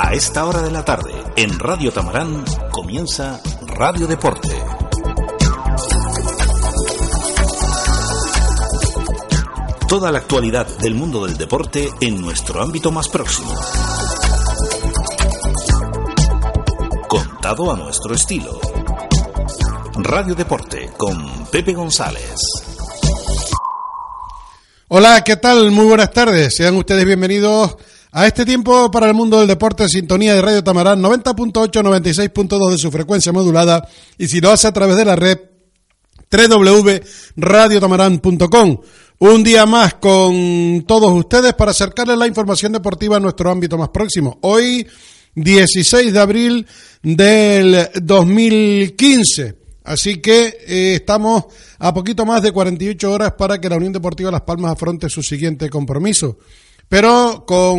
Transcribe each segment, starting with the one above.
A esta hora de la tarde, en Radio Tamarán, comienza Radio Deporte. Toda la actualidad del mundo del deporte en nuestro ámbito más próximo. A nuestro estilo. Radio Deporte con Pepe González. Hola, ¿qué tal? Muy buenas tardes. Sean ustedes bienvenidos a este tiempo para el mundo del deporte en sintonía de Radio Tamarán 90.8, 96.2 de su frecuencia modulada y si lo hace a través de la red www.radiotamarán.com. Un día más con todos ustedes para acercarles la información deportiva a nuestro ámbito más próximo. Hoy, 16 de abril del 2015. Así que eh, estamos a poquito más de 48 horas para que la Unión Deportiva Las Palmas afronte su siguiente compromiso. Pero con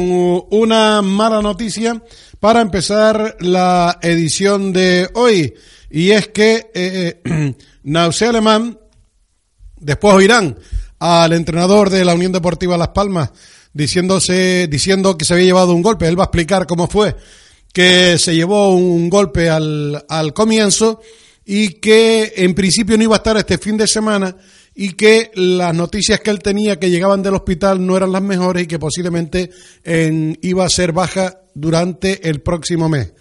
una mala noticia para empezar la edición de hoy. Y es que eh, Nausea Alemán, después oirán al entrenador de la Unión Deportiva Las Palmas diciéndose, diciendo que se había llevado un golpe. Él va a explicar cómo fue que se llevó un golpe al, al comienzo y que en principio no iba a estar este fin de semana y que las noticias que él tenía que llegaban del hospital no eran las mejores y que posiblemente en, iba a ser baja durante el próximo mes.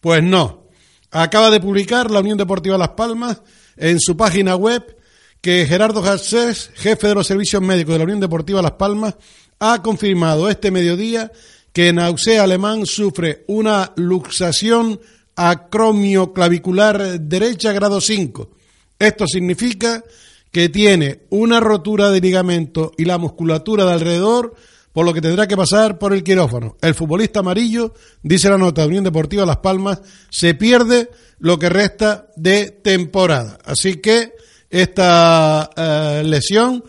Pues no. Acaba de publicar la Unión Deportiva Las Palmas en su página web que Gerardo Garcés, jefe de los servicios médicos de la Unión Deportiva Las Palmas, ha confirmado este mediodía que Nausea Alemán sufre una luxación acromioclavicular derecha grado 5. Esto significa que tiene una rotura de ligamento y la musculatura de alrededor, por lo que tendrá que pasar por el quirófano. El futbolista amarillo, dice la nota de Unión Deportiva Las Palmas, se pierde lo que resta de temporada. Así que esta eh, lesión,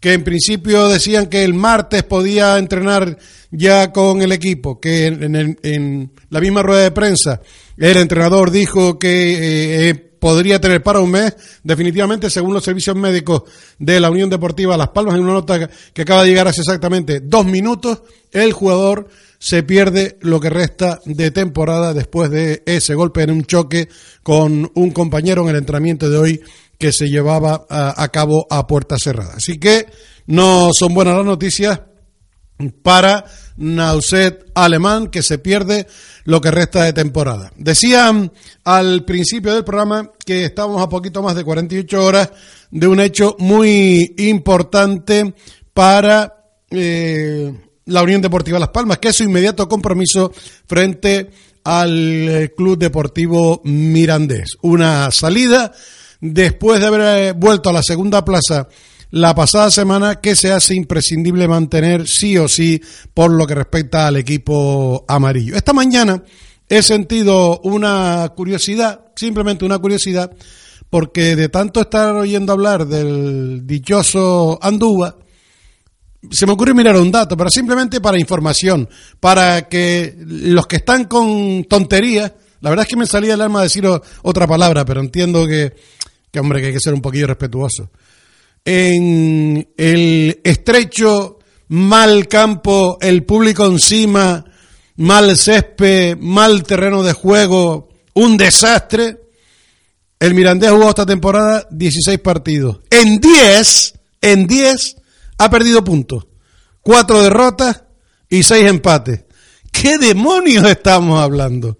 que en principio decían que el martes podía entrenar ya con el equipo, que en, la misma rueda de prensa el entrenador dijo que eh, podría tener para un mes, definitivamente, según los servicios médicos de la Unión Deportiva Las Palmas, en una nota que acaba de llegar hace exactamente dos minutos, el jugador se pierde lo que resta de temporada después de ese golpe en un choque con un compañero en el entrenamiento de hoy que se llevaba a, cabo a puerta cerrada. Así que no son buenas las noticias para Nauset Alemán, que se pierde lo que resta de temporada. Decían al principio del programa que estábamos a poquito más de 48 horas de un hecho muy importante para eh, la Unión Deportiva Las Palmas, que es su inmediato compromiso frente al Club Deportivo Mirandés. Una salida después de haber vuelto a la segunda plaza la pasada semana que se hace imprescindible mantener sí o sí por lo que respecta al equipo amarillo. Esta mañana he sentido una curiosidad, simplemente una curiosidad, porque de tanto estar oyendo hablar del dichoso Andúa, se me ocurre mirar un dato, pero simplemente para información, para que los que están con tonterías, la verdad es que me salía el alma decir otra palabra, pero entiendo que, que hombre, que hay que ser un poquillo respetuoso en el estrecho, mal campo, el público encima, mal césped, mal terreno de juego, un desastre. El Mirandés jugó esta temporada 16 partidos. En 10, en 10 ha perdido puntos. Cuatro derrotas y seis empates. ¿Qué demonios estamos hablando?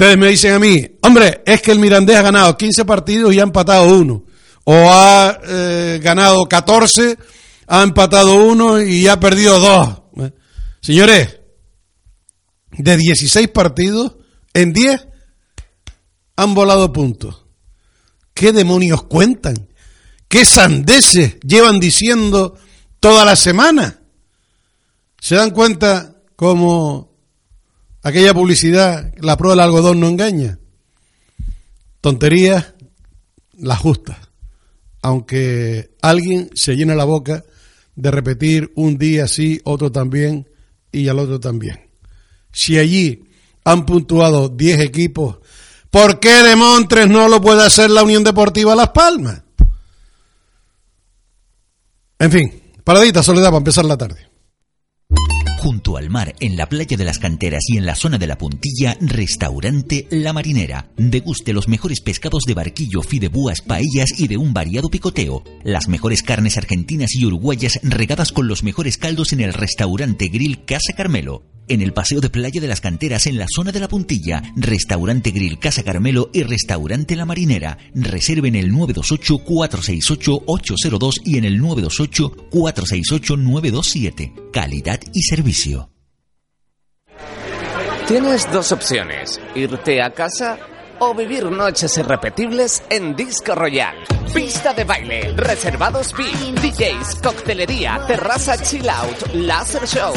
Ustedes me dicen a mí, hombre, es que el Mirandés ha ganado 15 partidos y ha empatado uno o ha eh, ganado 14, ha empatado uno y ha perdido dos. Señores, de 16 partidos, en 10 han volado puntos. ¿Qué demonios cuentan? ¿Qué sandeces llevan diciendo toda la semana? ¿Se dan cuenta cómo aquella publicidad, la prueba del algodón no engaña? Tonterías, las justas. Aunque alguien se llena la boca de repetir un día sí, otro también y al otro también. Si allí han puntuado 10 equipos, ¿por qué de Montres no lo puede hacer la Unión Deportiva Las Palmas? En fin, paradita soledad para empezar la tarde. Junto al mar, en la playa de las canteras y en la zona de la puntilla, restaurante La Marinera. Deguste los mejores pescados de barquillo, fidebúas, paellas y de un variado picoteo. Las mejores carnes argentinas y uruguayas regadas con los mejores caldos en el restaurante Grill Casa Carmelo en el Paseo de Playa de las Canteras en la zona de la Puntilla, Restaurante Grill Casa Carmelo y Restaurante La Marinera. Reserven el 928-468-802 y en el 928-468-927. Calidad y servicio. Tienes dos opciones, irte a casa o vivir noches irrepetibles en Disco Royal. Pista de baile, reservados VIP, DJs, coctelería, terraza chill out, laser show.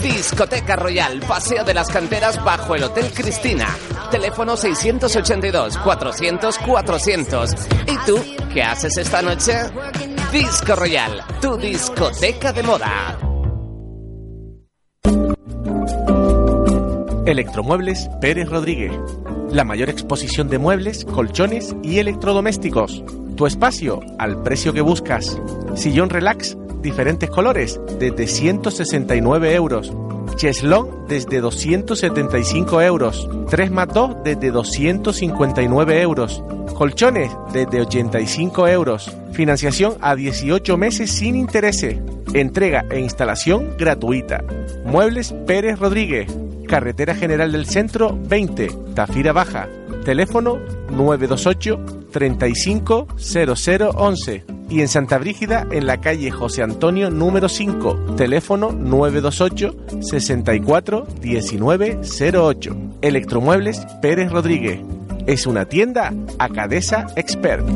Discoteca Royal, Paseo de las Canteras bajo el Hotel Cristina. Teléfono 682-400-400. ¿Y tú qué haces esta noche? Disco Royal, tu discoteca de moda. Electromuebles Pérez Rodríguez. La mayor exposición de muebles, colchones y electrodomésticos. Tu espacio al precio que buscas. Sillón relax, diferentes colores, desde 169 euros. Cheslón desde 275 euros. 3 más 2 desde 259 euros. Colchones desde 85 euros. Financiación a 18 meses sin intereses. Entrega e instalación gratuita. Muebles Pérez Rodríguez. Carretera General del Centro 20, Tafira Baja. Teléfono 928 350011 y en Santa Brígida en la calle José Antonio número 5, teléfono 928 64 1908. Electromuebles Pérez Rodríguez. Es una tienda Acadesa Expert.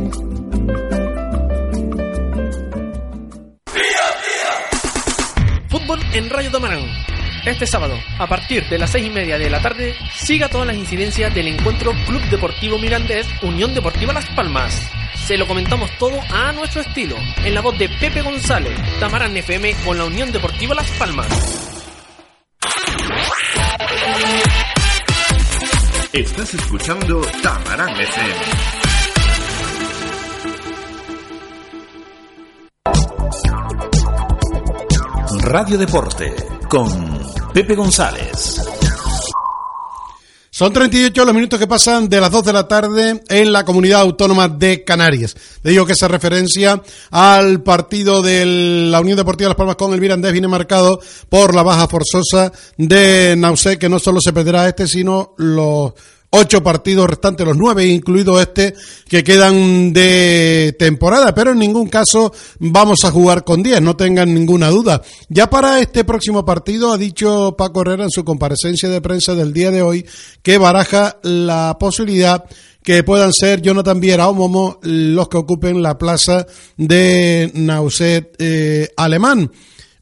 Fútbol en Rayo Tamarán. Este sábado, a partir de las seis y media de la tarde, siga todas las incidencias del encuentro Club Deportivo Mirandés Unión Deportiva Las Palmas. Se lo comentamos todo a nuestro estilo, en la voz de Pepe González, Tamarán FM con la Unión Deportiva Las Palmas. Estás escuchando Tamarán FM. Radio Deporte con Pepe González. Son 38 los minutos que pasan de las 2 de la tarde en la comunidad autónoma de Canarias. Le digo que esa referencia al partido de la Unión Deportiva Las Palmas con el Mirandés viene marcado por la baja forzosa de Nausé, que no solo se perderá este, sino los ocho partidos restantes, los nueve, incluido este, que quedan de temporada, pero en ningún caso vamos a jugar con diez, no tengan ninguna duda. Ya para este próximo partido ha dicho Paco Herrera en su comparecencia de prensa del día de hoy que baraja la posibilidad que puedan ser Jonathan Viera o Momo los que ocupen la plaza de Nauset eh, alemán.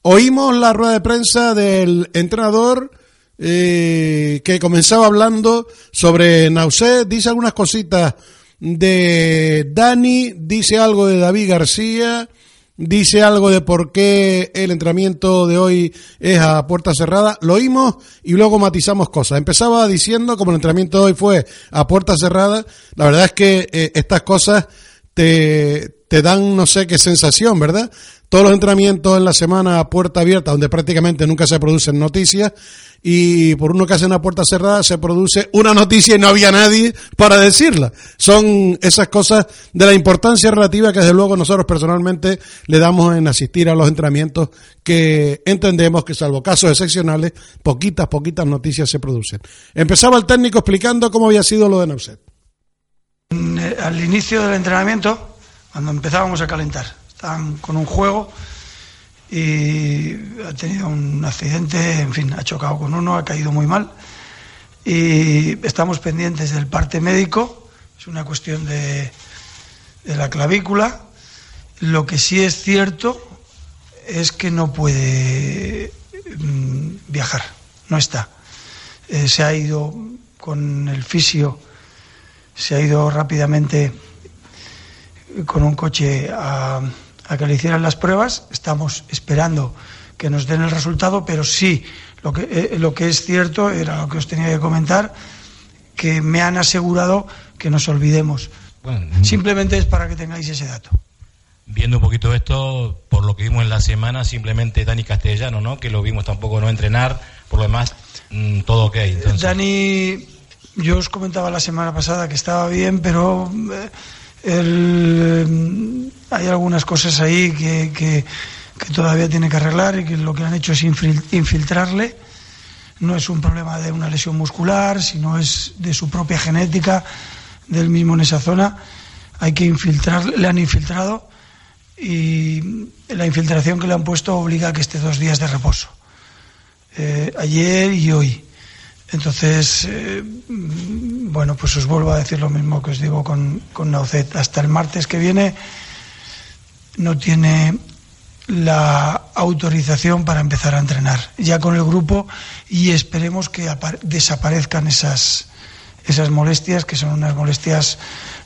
Oímos la rueda de prensa del entrenador que comenzaba hablando sobre Nauset, dice algunas cositas de Dani, dice algo de David García, dice algo de por qué el entrenamiento de hoy es a puerta cerrada. Lo oímos y luego matizamos cosas. Empezaba diciendo, como el entrenamiento de hoy fue a puerta cerrada, la verdad es que eh, estas cosas te, te dan no sé qué sensación, ¿verdad? Todos los entrenamientos en la semana a puerta abierta, donde prácticamente nunca se producen noticias, y por uno que hace una puerta cerrada se produce una noticia y no había nadie para decirla. Son esas cosas de la importancia relativa que desde luego nosotros personalmente le damos en asistir a los entrenamientos que entendemos que salvo casos excepcionales, poquitas, poquitas noticias se producen. Empezaba el técnico explicando cómo había sido lo de Nauset. Eh, al inicio del entrenamiento, cuando empezábamos a calentar, estaban con un juego y ha tenido un accidente, en fin, ha chocado con uno, ha caído muy mal y estamos pendientes del parte médico, es una cuestión de, de la clavícula. Lo que sí es cierto es que no puede mm, viajar, no está. Eh, se ha ido con el fisio, se ha ido rápidamente con un coche a, a que le hicieran las pruebas. Estamos esperando que nos den el resultado, pero sí, lo que, eh, lo que es cierto, era lo que os tenía que comentar, que me han asegurado que nos olvidemos. Simplemente es para que tengáis ese dato. Viendo un poquito esto, por lo que vimos en la semana, simplemente Dani Castellano, ¿no? Que lo vimos tampoco no entrenar, por lo demás, mm, todo ok. Entonces. Dani, yo os comentaba la semana pasada que estaba bien, pero eh, el, hay algunas cosas ahí que, que, que, todavía tiene que arreglar y que lo que han hecho es infiltrarle. No es un problema de una lesión muscular, sino es de su propia genética, del mismo en esa zona. Hay que infiltrar, le han infiltrado y la infiltración que le han puesto obliga a que esté dos días de reposo. Eh, ayer y hoy. Entonces, eh, bueno, pues os vuelvo a decir lo mismo que os digo con, con Naucet. Hasta el martes que viene no tiene la autorización para empezar a entrenar ya con el grupo y esperemos que desaparezcan esas, esas molestias, que son unas molestias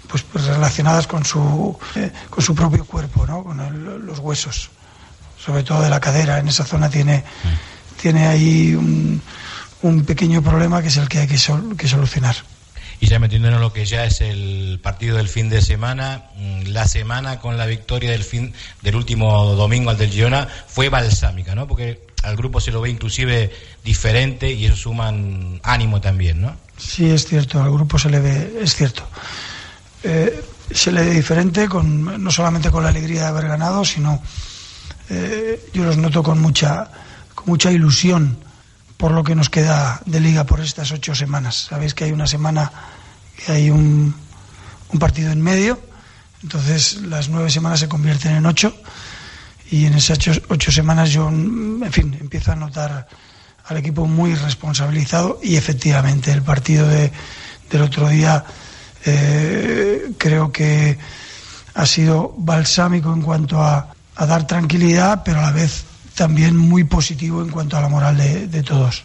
pues, pues relacionadas con su, eh, con su propio cuerpo, ¿no? con el, los huesos, sobre todo de la cadera. En esa zona tiene, tiene ahí un un pequeño problema que es el que hay que, sol, que solucionar. Y ya metiéndonos en lo que ya es el partido del fin de semana, mm, la semana con la victoria del fin del último domingo al del Girona fue balsámica, ¿no? Porque al grupo se lo ve inclusive diferente y eso suman ánimo también, ¿no? Sí, es cierto, al grupo se le ve, es cierto. Eh, se le ve diferente, con, no solamente con la alegría de haber ganado, sino eh, yo los noto con mucha, con mucha ilusión por lo que nos queda de liga por estas ocho semanas. Sabéis que hay una semana que hay un, partido en medio, entonces las nueve semanas se convierten en ocho y en esas ocho, ocho, semanas yo, en fin, empiezo a notar al equipo muy responsabilizado y efectivamente el partido de, del otro día eh, creo que ha sido balsámico en cuanto a, a dar tranquilidad, pero a la vez también muy positivo en cuanto a la moral de, de todos.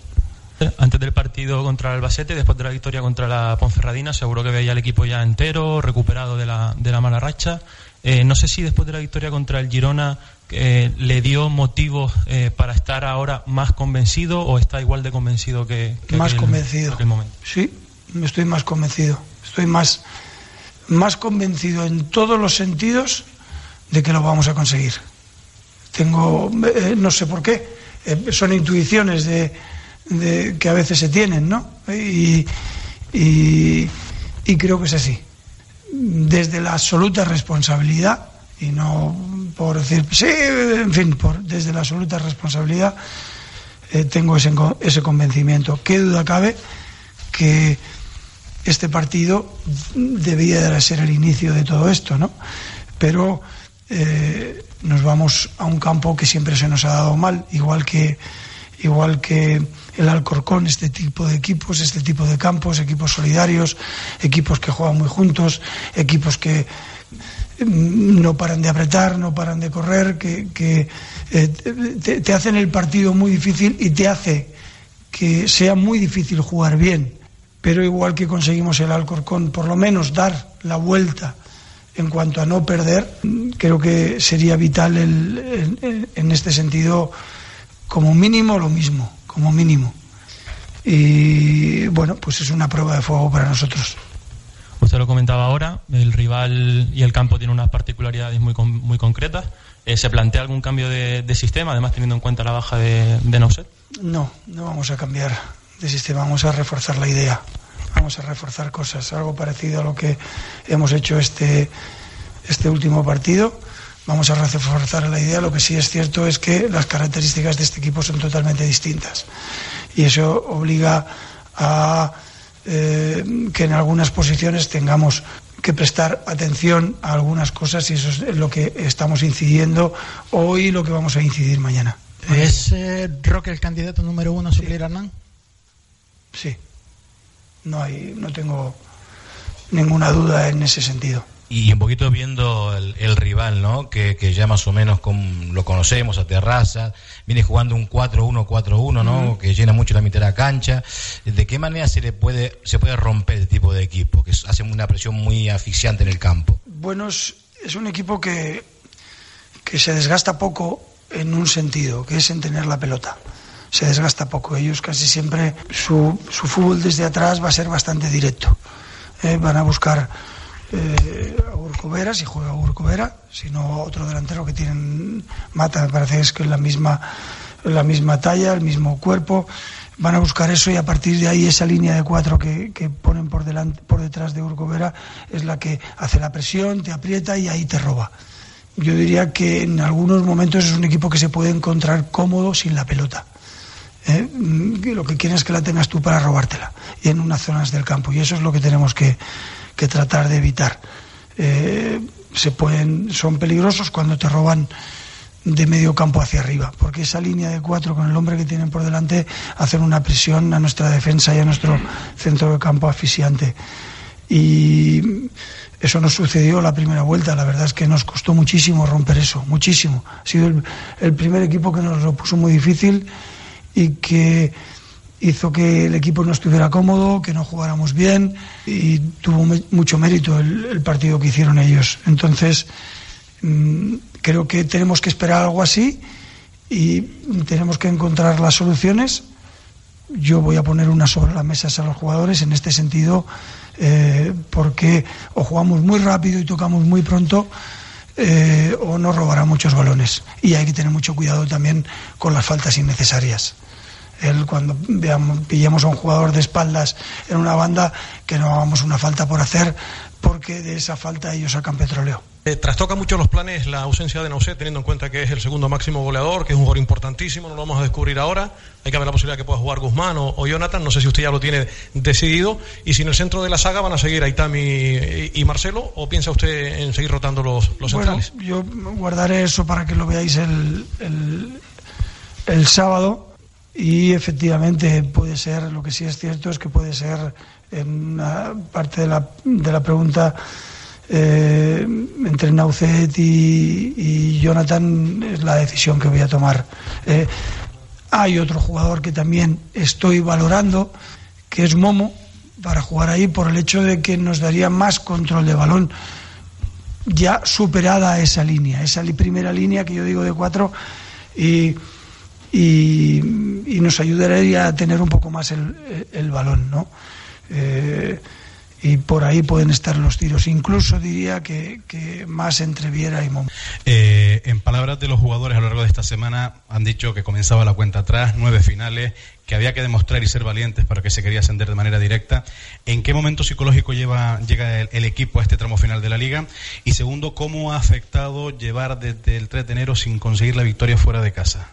Antes del partido contra el Albacete, después de la victoria contra la Ponferradina, seguro que veía al equipo ya entero, recuperado de la, de la mala racha. Eh, no sé si después de la victoria contra el Girona eh, le dio motivos eh, para estar ahora más convencido o está igual de convencido que, que más aquel, convencido. aquel momento. Sí, estoy más convencido. Estoy más, más convencido en todos los sentidos de que lo vamos a conseguir. Tengo, eh, no sé por qué, eh, son intuiciones de, que a veces se tienen, ¿no? Y, y, y, creo que es así. Desde la absoluta responsabilidad, y no por decir, sí, en fin, por, desde la absoluta responsabilidad, eh, tengo ese, ese convencimiento. ¿Qué duda cabe que este partido debía de ser el inicio de todo esto, ¿no? Pero eh, nos vamos a un campo que siempre se nos ha dado mal, igual que, igual que el Alcorcón, este tipo de equipos, este tipo de campos, equipos solidarios, equipos que juegan muy juntos, equipos que mm, no paran de apretar, no paran de correr, que, eh, te, te hacen el partido muy difícil y te hace que sea muy difícil jugar bien. Pero igual que conseguimos el Alcorcón, por lo menos dar la vuelta en cuanto a no perder, creo que sería vital el, el, en este sentido, como mínimo, lo mismo, como mínimo. Y bueno, pues es una prueba de fuego para nosotros. Usted lo comentaba ahora, el rival y el campo tienen unas particularidades muy, muy concretas. Eh, ¿Se plantea algún cambio de, de, sistema, además teniendo en cuenta la baja de, de Nauset? No, no vamos a cambiar de sistema, vamos a reforzar la idea vamos a reforzar cosas, algo parecido a lo que hemos hecho este, este último partido. Vamos a reforzar la idea. Lo que sí es cierto es que las características de este equipo son totalmente distintas. Y eso obliga a eh, que en algunas posiciones tengamos que prestar atención a algunas cosas y eso es lo que estamos incidiendo hoy y lo que vamos a incidir mañana. ¿Es eh, Roque el candidato número uno a suplir a Hernán? Sí. No, hay, no tengo ninguna duda en ese sentido. Y un poquito viendo el, rival, ¿no? Que, ya más o menos lo conocemos a Terraza, viene jugando un 4-1-4-1, ¿no? Que llena mucho la mitad de la cancha. ¿De qué manera se le puede se puede romper este tipo de equipo que hace una presión muy asfixiante en el campo? Bueno, es, un equipo que, que se desgasta poco en un sentido, que es en tener la pelota. Se desgasta poco. Ellos casi siempre su, su fútbol desde atrás va a ser bastante directo. ¿eh? van a buscar eh, a Urcovera, si juega Urcovera, si no otro delantero que tienen Mata, me parece es que es la misma, la misma talla, el mismo cuerpo. Van a buscar eso y a partir de ahí esa línea de cuatro que, que ponen por, delante, por detrás de Urcovera es la que hace la presión, te aprieta y ahí te roba. Yo diría que en algunos momentos es un equipo que se puede encontrar cómodo sin la pelota. ¿Eh? Lo que quieres es que la tengas tú para robártela y en unas zonas del campo. Y eso es lo que tenemos que, que tratar de evitar. Eh, se pueden, son peligrosos cuando te roban de medio campo hacia arriba, porque esa línea de cuatro con el hombre que tienen por delante hacen una presión a nuestra defensa y a nuestro centro de campo asfixiante. Y eso nos sucedió la primera vuelta, la verdad es que nos costó muchísimo romper eso, muchísimo. Ha sido el, el primer equipo que nos lo puso muy difícil y que hizo que el equipo no estuviera cómodo, que no jugáramos bien y tuvo mucho mérito el, partido que hicieron ellos. Entonces, mm, creo que tenemos que esperar algo así y tenemos que encontrar las soluciones. Yo voy a poner una sobre la mesa a los jugadores en este sentido, eh, porque o jugamos muy rápido y tocamos muy pronto, eh, o nos robará muchos balones. Y hay que tener mucho cuidado también con las faltas innecesarias el, cuando veamos, a un jugador de espaldas en una banda, que no hagamos una falta por hacer, porque de esa falta ellos sacan petróleo. Eh, trastoca mucho los planes la ausencia de Nauset, teniendo en cuenta que es el segundo máximo goleador, que es un jugador importantísimo, no lo vamos a descubrir ahora. Hay que ver la posibilidad de que pueda jugar Guzmán o, Jonathan, no sé si usted ya lo tiene decidido. Y si en el centro de la saga van a seguir Aitami y, y Marcelo, o piensa usted en seguir rotando los, los centrales? Yo guardaré eso para que lo veáis el, el, el sábado y efectivamente puede ser, lo que sí es cierto es que puede ser en una parte de la, de la pregunta eh, entre Naucet y, Jonathan es la decisión que voy a tomar. Eh, hay otro jugador que también estoy valorando, que es Momo, para jugar ahí por el hecho de que nos daría más control de balón ya superada esa línea, esa primera línea que yo digo de cuatro y nos ayudaría a tener un poco más el, balón, ¿no? Eh, y por ahí pueden estar los tiros. Incluso diría que, más entre Viera y. Eh, en palabras de los jugadores a lo largo de esta semana han dicho que comenzaba la cuenta atrás, nueve finales, que había que demostrar y ser valientes para que se quería ascender de manera directa. ¿En qué momento psicológico lleva, llega el, equipo a este tramo final de la liga? Y segundo, ¿cómo ha afectado llevar desde el 3 de enero sin conseguir la victoria fuera de casa?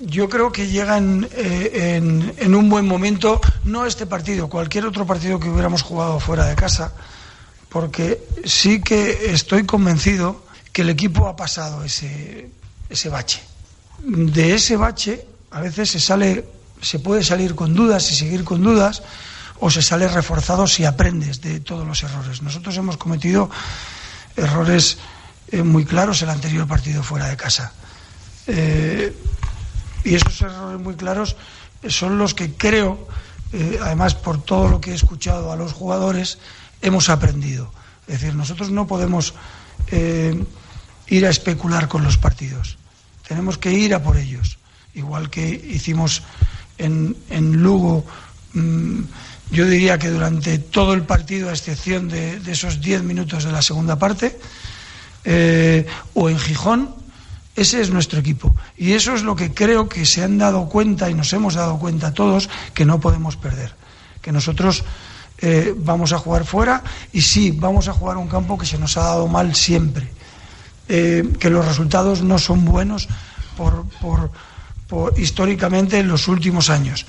Yo creo que llegan eh, en, un buen momento, no este partido, cualquier otro partido que hubiéramos jugado fuera de casa, porque sí que estoy convencido que el equipo ha pasado ese, ese bache. De ese bache a veces se sale, se puede salir con dudas y seguir con dudas, o se sale reforzado si aprendes de todos los errores. Nosotros hemos cometido errores eh, muy claros el anterior partido fuera de casa. Eh, y esos errores muy claros son los que creo, eh, además por todo lo que he escuchado a los jugadores, hemos aprendido. Es decir, nosotros no podemos eh, ir a especular con los partidos. Tenemos que ir a por ellos. Igual que hicimos en, Lugo, mm, yo diría que durante todo el partido, a excepción de, esos diez minutos de la segunda parte, eh, o en Gijón, ese es nuestro equipo. Y eso es lo que creo que se han dado cuenta y nos hemos dado cuenta todos que no podemos perder. Que nosotros eh, vamos a jugar fuera y sí, vamos a jugar un campo que se nos ha dado mal siempre. Eh, que los resultados no son buenos por, históricamente en los últimos años.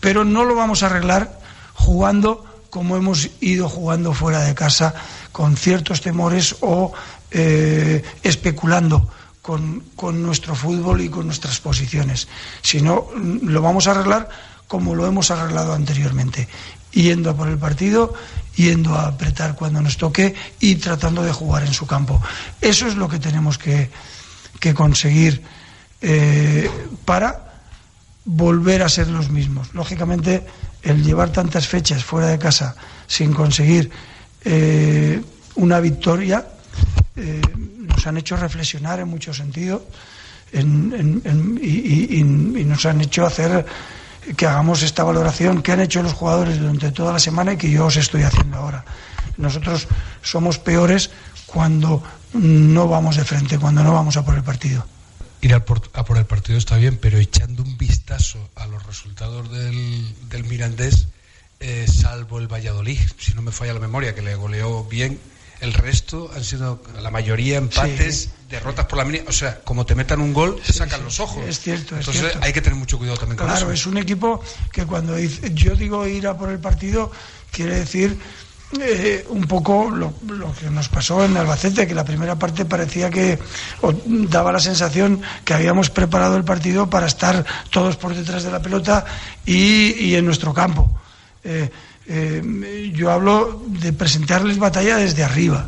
Pero no lo vamos a arreglar jugando como hemos ido jugando fuera de casa con ciertos temores o eh, especulando con, con, nuestro fútbol y con nuestras posiciones. Si no, lo vamos a arreglar como lo hemos arreglado anteriormente, yendo a por el partido, yendo a apretar cuando nos toque y tratando de jugar en su campo. Eso es lo que tenemos que, que conseguir eh, para volver a ser los mismos. Lógicamente, el llevar tantas fechas fuera de casa sin conseguir eh, una victoria eh, han hecho reflexionar en muchos sentidos y, nos han hecho hacer que hagamos esta valoración que han hecho los jugadores durante toda la semana y que yo os estoy haciendo ahora. Nosotros somos peores cuando no vamos de frente, cuando no vamos a por el partido. Ir a por, el partido está bien, pero echando un vistazo a los resultados del, del Mirandés, eh, salvo el Valladolid, si no me falla la memoria, que le goleó bien, el resto han sido la mayoría empates, derrotas por la mínima. O sea, como te metan un gol, te sacan los ojos. Es cierto. Entonces hay que tener mucho cuidado también con eso. Claro, es un equipo que cuando yo digo ir a por el partido, quiere decir eh, un poco lo, que nos pasó en Albacete, que la primera parte parecía que daba la sensación que habíamos preparado el partido para estar todos por detrás de la pelota y, en nuestro campo. Eh, eh, yo hablo de presentarles batalla desde arriba.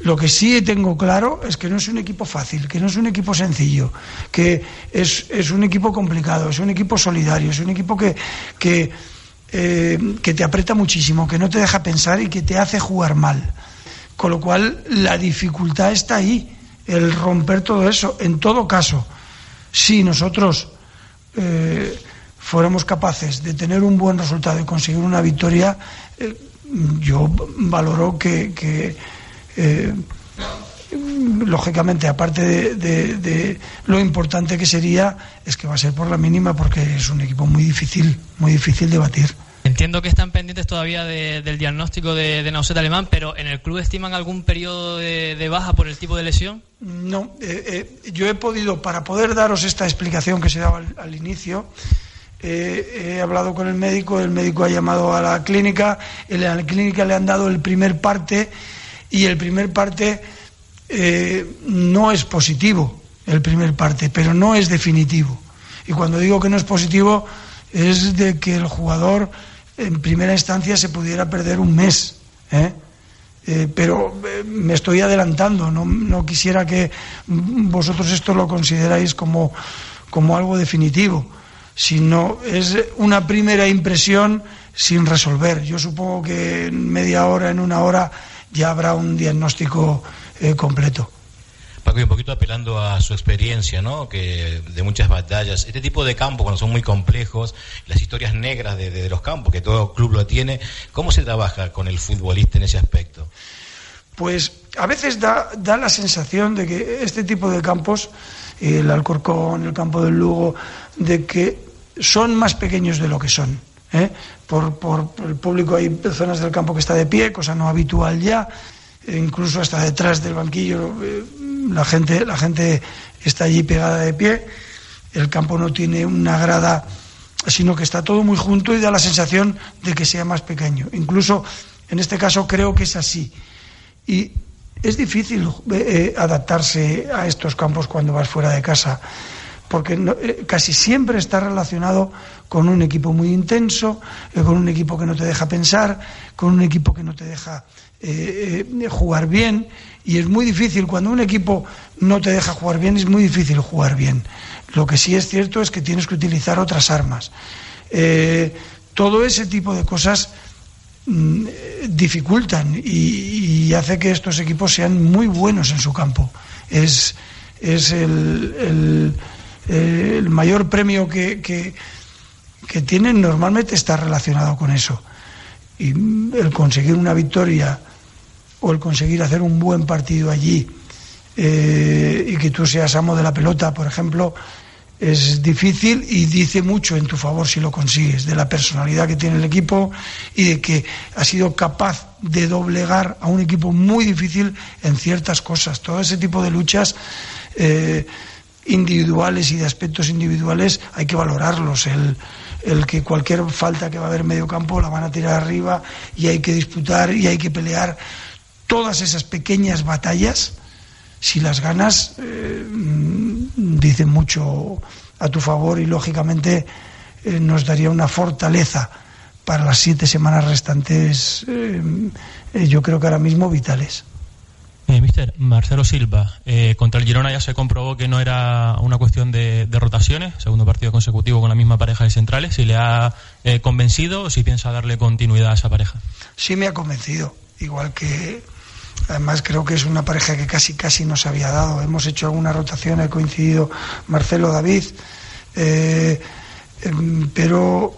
Lo que sí tengo claro es que no es un equipo fácil, que no es un equipo sencillo, que es, es un equipo complicado, es un equipo solidario, es un equipo que, que, eh, que te aprieta muchísimo, que no te deja pensar y que te hace jugar mal. Con lo cual, la dificultad está ahí, el romper todo eso. En todo caso, si nosotros eh, fuéramos capaces de tener un buen resultado y conseguir una victoria, eh, yo valoro que, eh, lógicamente, aparte de, lo importante que sería, es que va a ser por la mínima porque es un equipo muy difícil, muy difícil de batir. Entiendo que están pendientes todavía del diagnóstico de, de Alemán, pero ¿en el club estiman algún periodo de, baja por el tipo de lesión? No, eh, yo he podido, para poder daros esta explicación que se daba al inicio, he hablado con el médico, el médico ha llamado a la clínica, en la clínica le han dado el primer parte y el primer parte eh, no es positivo, el primer parte, pero no es definitivo. Y cuando digo que no es positivo es de que el jugador en primera instancia se pudiera perder un mes. ¿eh? Eh, pero me estoy adelantando, no, no, quisiera que vosotros esto lo consideráis como, como algo definitivo sino es una primera impresión sin resolver. Yo supongo que en media hora, en una hora, ya habrá un diagnóstico eh, completo. Paco, un poquito apelando a su experiencia, ¿no? Que de muchas batallas, este tipo de campos cuando son muy complejos, las historias negras de, los campos, que todo club lo tiene, ¿cómo se trabaja con el futbolista en ese aspecto? Pues a veces da, da la sensación de que este tipo de campos el Alcorcón, el campo del Lugo, de que son más pequeños de lo que son. ¿eh? Por, el público hay zonas del campo que está de pie, cosa no habitual ya, e incluso hasta detrás del banquillo eh, la gente, la gente está allí pegada de pie, el campo no tiene una grada, sino que está todo muy junto y da la sensación de que sea más pequeño. Incluso en este caso creo que es así. Y es difícil eh, adaptarse a estos campos cuando vas fuera de casa, porque eh, casi siempre está relacionado con un equipo muy intenso, eh, con un equipo que no te deja pensar, con un equipo que no te deja jugar bien, y es muy difícil, cuando un equipo no te deja jugar bien, es muy difícil jugar bien. Lo que sí es cierto es que tienes que utilizar otras armas. todo ese tipo de cosas dificultan y, hace que estos equipos sean muy buenos en su campo. Es, es el, el, mayor premio que, que, tienen normalmente está relacionado con eso. Y el conseguir una victoria o el conseguir hacer un buen partido allí eh, y que tú seas amo de la pelota, por ejemplo, es difícil y dice mucho en tu favor si lo consigues, de la personalidad que tiene el equipo y de que ha sido capaz de doblegar a un equipo muy difícil en ciertas cosas. Todo ese tipo de luchas eh, individuales y de aspectos individuales hay que valorarlos. El, el que cualquier falta que va a haber en medio campo la van a tirar arriba y hay que disputar y hay que pelear. Todas esas pequeñas batallas, si las ganas, eh, dicen mucho a tu favor y lógicamente eh, nos daría una fortaleza para las siete semanas restantes, eh, yo creo que ahora mismo vitales. Mister, Marcelo Silva, contra el Girona ya se comprobó que no era una cuestión de, de rotaciones, segundo partido consecutivo con la misma pareja de centrales, si le ha convencido o si piensa darle continuidad a esa pareja. Sí me ha convencido, igual que además creo que es una pareja que casi casi nos había dado. Hemos hecho alguna rotación, ha coincidido Marcelo David, eh, em, pero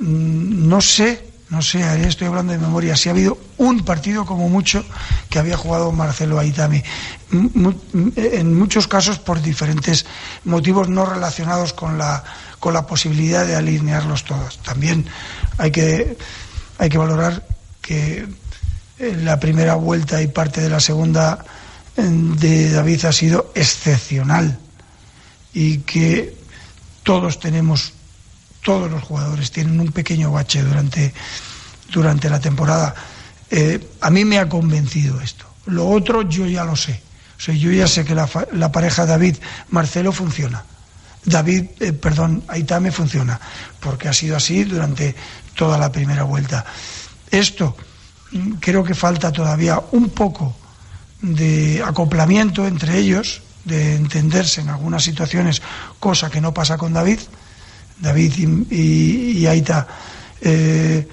mm, no sé, no sé, estoy hablando de memoria, si ha habido un partido como mucho que había jugado Marcelo Aitami. En muchos casos por diferentes motivos no relacionados con la, con la posibilidad de alinearlos todos. También hay que, hay que valorar que la primera vuelta y parte de la segunda de David ha sido excepcional y que todos tenemos todos los jugadores tienen un pequeño bache durante, durante la temporada. Eh, a mí me ha convencido esto. Lo otro yo ya lo sé. O sea, yo ya sé que la, la pareja David-Marcelo funciona. David, eh, perdón, Aitame funciona, porque ha sido así durante toda la primera vuelta. Esto creo que falta todavía un poco de acoplamiento entre ellos, de entenderse en algunas situaciones, cosa que no pasa con David. David y, Aita eh,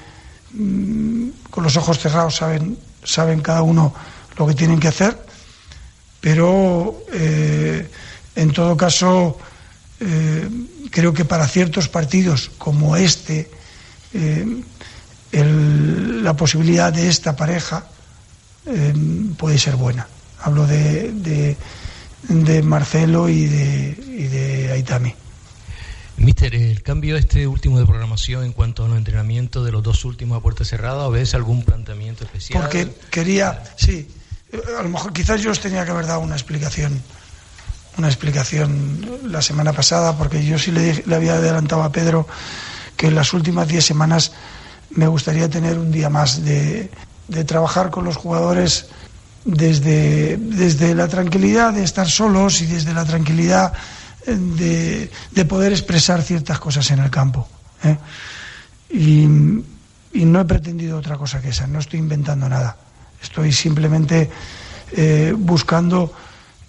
mm, con los ojos cerrados saben, saben cada uno lo que tienen que hacer, pero eh, en todo caso eh, creo que para ciertos partidos como este, el- la posibilidad de esta pareja eh, puede ser buena. Hablo de, de, de Marcelo y de, y de Aitami. Mister, el cambio este último de programación en cuanto a los entrenamientos de los dos últimos a puerta cerrada, ¿o ves algún planteamiento especial? Porque quería, sí, eh, a lo mejor quizás yo os tenía que haber dado una explicación, una explicación la semana pasada, porque yo sí le, le había adelantado a Pedro que en las últimas 10 semanas me gustaría tener un día más de, de trabajar con los jugadores desde, desde la tranquilidad de estar solos y desde la tranquilidad eh, de, de poder expresar ciertas cosas en el campo. ¿eh? Y, y no he pretendido otra cosa que esa, no estoy inventando nada. Estoy simplemente eh, buscando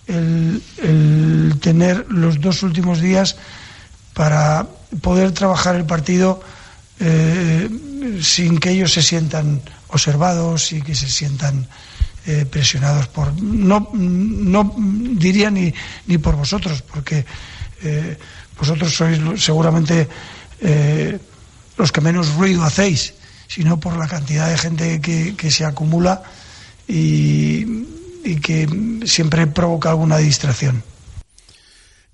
el, el tener los dos últimos días para poder trabajar el partido eh, sin que ellos se sientan observados y que se sientan eh, presionados por no no diría ni ni por vosotros porque eh, vosotros sois seguramente los que menos ruido hacéis sino por la cantidad de gente que, que se acumula y, y que siempre provoca alguna distracción.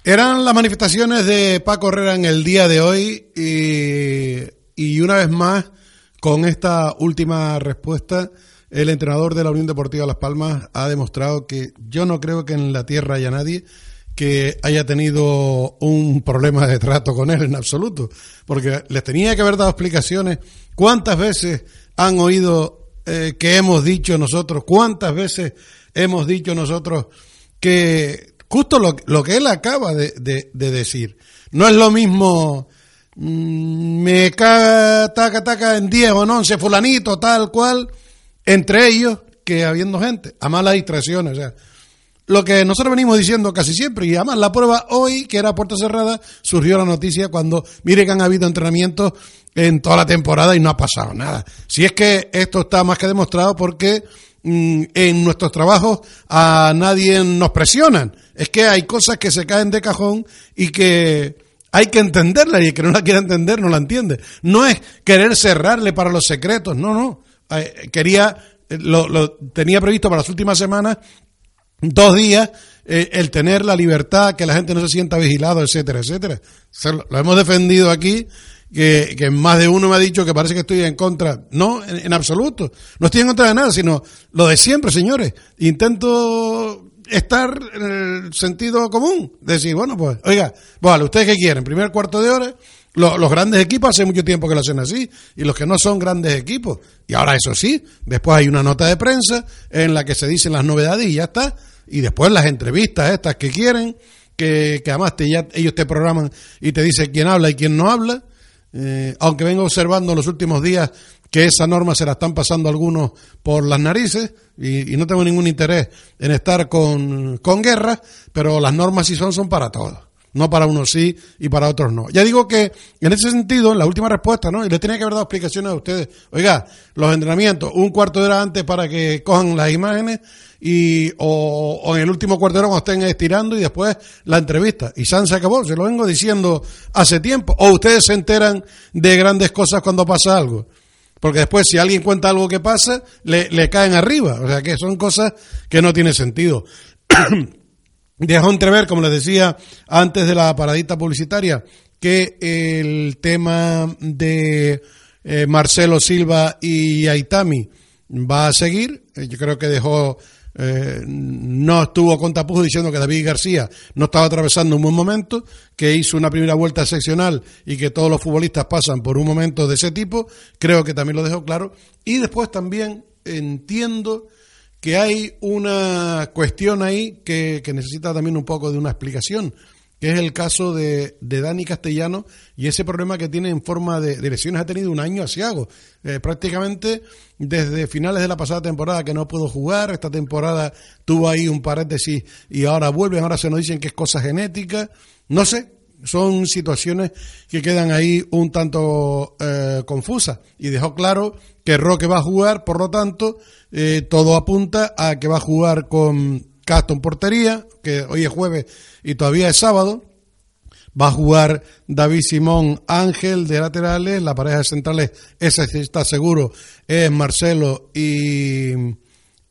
Eran las manifestaciones de Paco Herrera en el día de hoy y, y una vez más, con esta última respuesta, el entrenador de la Unión Deportiva Las Palmas ha demostrado que yo no creo que en la tierra haya nadie que haya tenido un problema de trato con él en absoluto, porque les tenía que haber dado explicaciones. ¿Cuántas veces han oído eh, que hemos dicho nosotros? ¿Cuántas veces hemos dicho nosotros que justo lo, lo que él acaba de, de- de decir. No es lo mismo me caga, taca, taca en 10 o en 11 fulanito, tal cual, entre ellos que habiendo gente, a malas distracciones. O sea, lo que nosotros venimos diciendo casi siempre, y además la prueba hoy, que era puerta cerrada, surgió la noticia cuando, mire que han habido entrenamientos en toda la temporada y no ha pasado nada. Si es que esto está más que demostrado porque mm, en nuestros trabajos a nadie nos presionan. Es que hay cosas que se caen de cajón y que hay que entenderla y el que no la quiera entender no la entiende. No es querer cerrarle para los secretos, no, no. Eh, Quería, eh, lo, tenía previsto para las últimas semanas dos días eh, el tener la libertad, que la gente no se sienta vigilado, etcétera, etcétera. Lo, hemos defendido aquí, que, que más de uno me ha dicho que parece que estoy en contra. No, en, en absoluto. No estoy en contra de nada, sino lo de siempre, señores. Intento estar en el sentido común. Decir, bueno, pues, oiga, vale, ¿ustedes qué quieren? Primer cuarto de hora Lo- Los, grandes equipos hace mucho tiempo que lo hacen así y los que no son grandes equipos. Y ahora eso sí, después hay una nota de prensa en la que se dicen las novedades y ya está. Y después las entrevistas estas que quieren, que, que además te, ya, ellos te programan y te dicen quién habla y quién no habla. Eh, aunque vengo observando en los últimos días que esa norma se la están pasando algunos por las narices y, no tengo ningún interés en estar con, con guerras, pero las normas si son son para todos. No para unos sí y para otros no. Ya digo que en ese sentido, en la última respuesta, ¿no? Y le tenía que haber dado explicaciones a ustedes. Oiga, los entrenamientos, un cuarto de hora antes para que cojan las imágenes y o, o en el último cuarto de hora estén estirando y después la entrevista. Y San se acabó, se lo vengo diciendo hace tiempo. O ustedes se enteran de grandes cosas cuando pasa algo. Porque después si alguien cuenta algo que pasa, le, le caen arriba. O sea que son cosas que no tienen sentido. Dejó entrever, como les decía antes de la paradita publicitaria, que el tema de eh, Marcelo Silva y Aitami va a seguir. Eh, Yo creo que dejó, eh, no estuvo con tapujos diciendo que David García no estaba atravesando un buen momento, que hizo una primera vuelta seccional y que todos los futbolistas pasan por un momento de ese tipo. Creo que también lo dejó claro. Y después también entiendo que hay una cuestión ahí que, que necesita también un poco de una explicación, que es el caso de, de Dani Castellano y ese problema que tiene en forma de, de lesiones ha tenido un año asiago. Eh, prácticamente desde finales de la pasada temporada que no pudo jugar, esta temporada tuvo ahí un paréntesis y ahora vuelven, ahora se nos dicen que es cosa genética, no sé, son situaciones que quedan ahí un tanto eh, confusas y dejó claro que Roque va a jugar, por lo tanto, eh, todo apunta a que va a jugar con Castro en portería, que hoy es jueves y todavía es sábado. Va a jugar David Simón Ángel de laterales, la pareja de centrales, sí está seguro, es Marcelo y,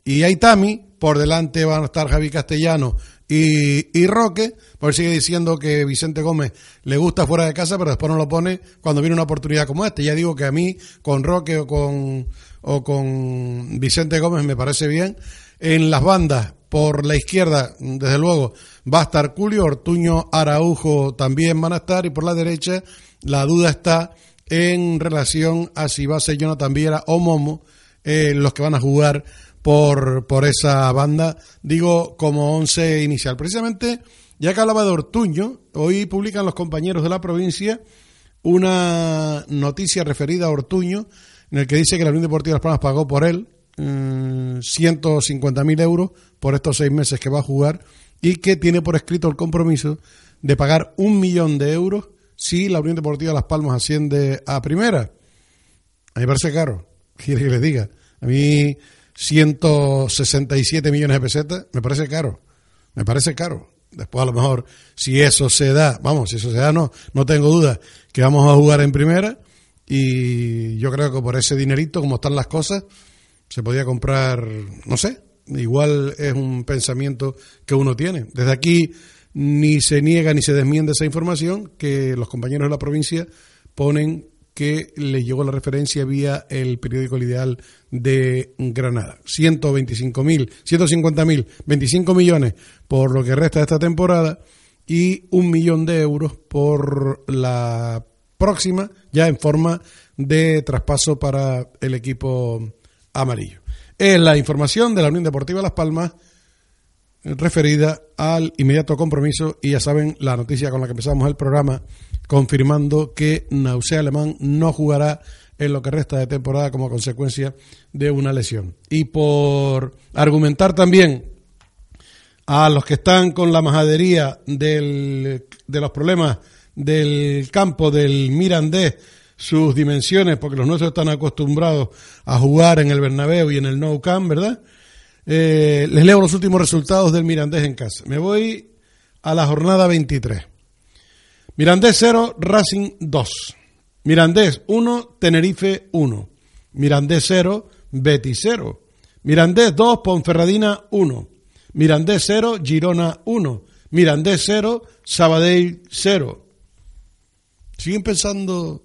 y Aitami. Por delante van a estar Javi Castellano y, y Roque. Por sigue diciendo que Vicente Gómez le gusta fuera de casa, pero después no lo pone cuando viene una oportunidad como esta. Ya digo que a mí, con Roque o con, o con Vicente Gómez me parece bien. En las bandas, por la izquierda, desde luego, va a estar Julio, Ortuño, Araujo también van a estar, y por la derecha, la duda está en relación a si va a ser Jonathan Viera o Momo, eh, los que van a jugar por, por esa banda, digo, como once inicial. Precisamente, ya que hablaba de Ortuño, hoy publican los compañeros de la provincia una noticia referida a Ortuño, en el que dice que la Unión Deportiva de Las Palmas pagó por él 150.000 euros por estos seis meses que va a jugar y que tiene por escrito el compromiso de pagar un millón de euros si la Unión Deportiva de Las Palmas asciende a primera. A mí me parece caro, quiere que le diga. A mí 167 millones de pesetas me parece caro, me parece caro. Después a lo mejor si eso se da, vamos, si eso se da no, no tengo duda que vamos a jugar en primera y yo creo que por ese dinerito como están las cosas se podía comprar, no sé, igual es un pensamiento que uno tiene. Desde aquí ni se niega ni se desmiende esa información que los compañeros de la provincia ponen que le llegó la referencia vía el periódico El Ideal de Granada. 125.000, 150.000, 25 millones por lo que resta de esta temporada y un millón de euros por la próxima, ya en forma de traspaso para el equipo amarillo. Es la información de la Unión Deportiva Las Palmas referida al inmediato compromiso y ya saben la noticia con la que empezamos el programa confirmando que Nausea Alemán no jugará en lo que resta de temporada como consecuencia de una lesión. Y por argumentar también a los que están con la majadería del, de los problemas del campo del Mirandés, sus dimensiones, porque los nuestros están acostumbrados a jugar en el Bernabéu y en el Nou Camp, ¿verdad? Eh, les leo los últimos resultados del Mirandés en casa. Me voy a la jornada 23. Mirandés 0, Racing 2. Mirandés 1, Tenerife 1. Mirandés 0, Betis 0. Mirandés 2, Ponferradina 1. Mirandés 0, Girona 1. Mirandés 0, Sabadell 0. ¿Siguen pensando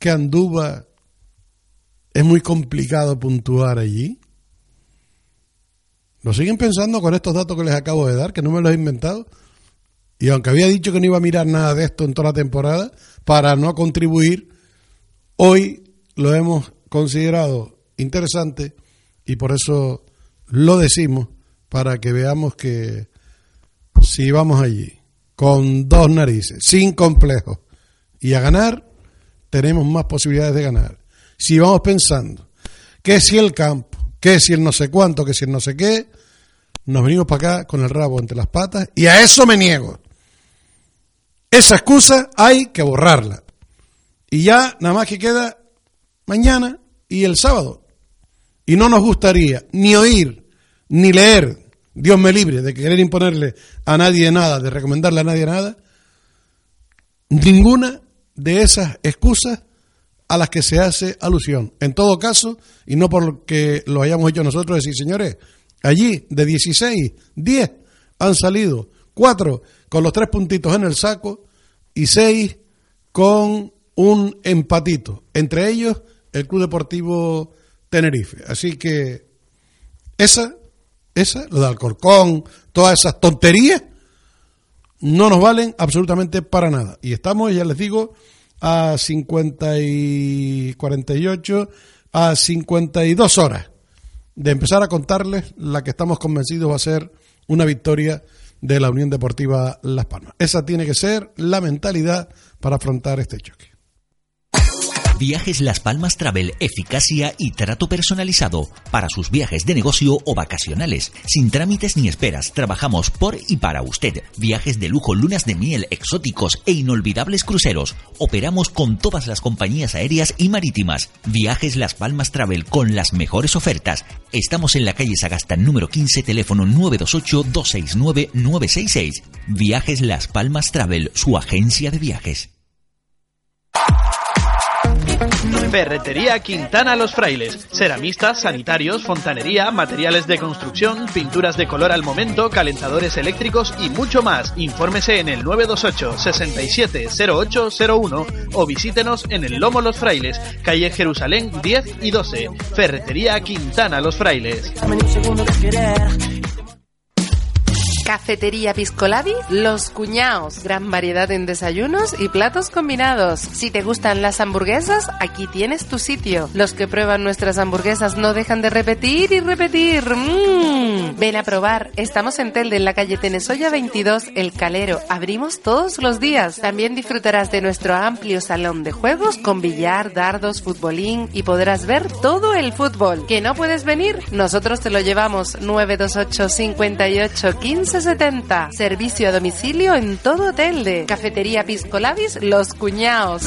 que Anduba es muy complicado puntuar allí? ¿Lo siguen pensando con estos datos que les acabo de dar, que no me los he inventado? Y aunque había dicho que no iba a mirar nada de esto en toda la temporada, para no contribuir, hoy lo hemos considerado interesante y por eso lo decimos, para que veamos que si vamos allí con dos narices, sin complejos, y a ganar, tenemos más posibilidades de ganar. Si vamos pensando que si el campo, que si el no sé cuánto, que si el no sé qué, nos venimos para acá con el rabo entre las patas y a eso me niego. Esa excusa hay que borrarla. Y ya nada más que queda mañana y el sábado. Y no nos gustaría ni oír, ni leer, Dios me libre de querer imponerle a nadie nada, de recomendarle a nadie nada, ninguna de esas excusas a las que se hace alusión. En todo caso, y no porque lo hayamos hecho nosotros, decir, señores, allí de 16, 10 han salido, 4 con los tres puntitos en el saco y 6 con un empatito. Entre ellos, el Club Deportivo Tenerife. Así que esa, esa, lo de Alcorcón, todas esas tonterías, no nos valen absolutamente para nada. Y estamos, ya les digo, a 50 y 48, a 52 horas de empezar a contarles la que estamos convencidos va a ser una victoria de la Unión Deportiva Las Palmas. Esa tiene que ser la mentalidad para afrontar este choque. Viajes Las Palmas Travel, eficacia y trato personalizado para sus viajes de negocio o vacacionales. Sin trámites ni esperas, trabajamos por y para usted. Viajes de lujo, lunas de miel, exóticos e inolvidables cruceros. Operamos con todas las compañías aéreas y marítimas. Viajes Las Palmas Travel con las mejores ofertas. Estamos en la calle Sagasta número 15, teléfono 928-269-966. Viajes Las Palmas Travel, su agencia de viajes. Ferretería Quintana Los Frailes. Ceramistas, sanitarios, fontanería, materiales de construcción, pinturas de color al momento, calentadores eléctricos y mucho más. Infórmese en el 928 670801 o visítenos en el Lomo Los Frailes, calle Jerusalén 10 y 12. Ferretería Quintana Los Frailes. Cafetería Piscolabi, Los Cuñaos, gran variedad en desayunos y platos combinados. Si te gustan las hamburguesas, aquí tienes tu sitio. Los que prueban nuestras hamburguesas no dejan de repetir y repetir. ¡Mmm! Ven a probar. Estamos en Telde, en la calle Tenesoya 22, El Calero. Abrimos todos los días. También disfrutarás de nuestro amplio salón de juegos con billar, dardos, futbolín y podrás ver todo el fútbol. ¿Que no puedes venir? Nosotros te lo llevamos 928 58 15 70. Servicio a domicilio en todo hotel de Cafetería Piscolabis Los Cuñaos.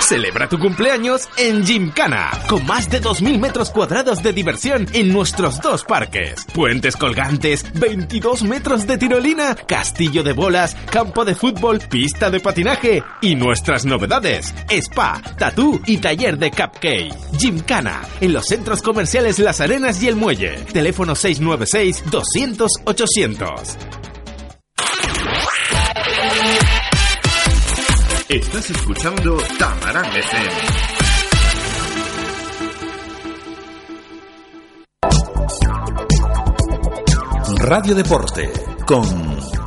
Celebra tu cumpleaños en Gymkhana, con más de 2.000 metros cuadrados de diversión en nuestros dos parques. Puentes colgantes, 22 metros de tirolina, castillo de bolas, campo de fútbol, pista de patinaje y nuestras novedades, spa, tatú y taller de cupcake. Gymkhana, en los centros comerciales Las Arenas y El Muelle. Teléfono 696-200-800. Estás escuchando Tamarán FM. Radio Deporte con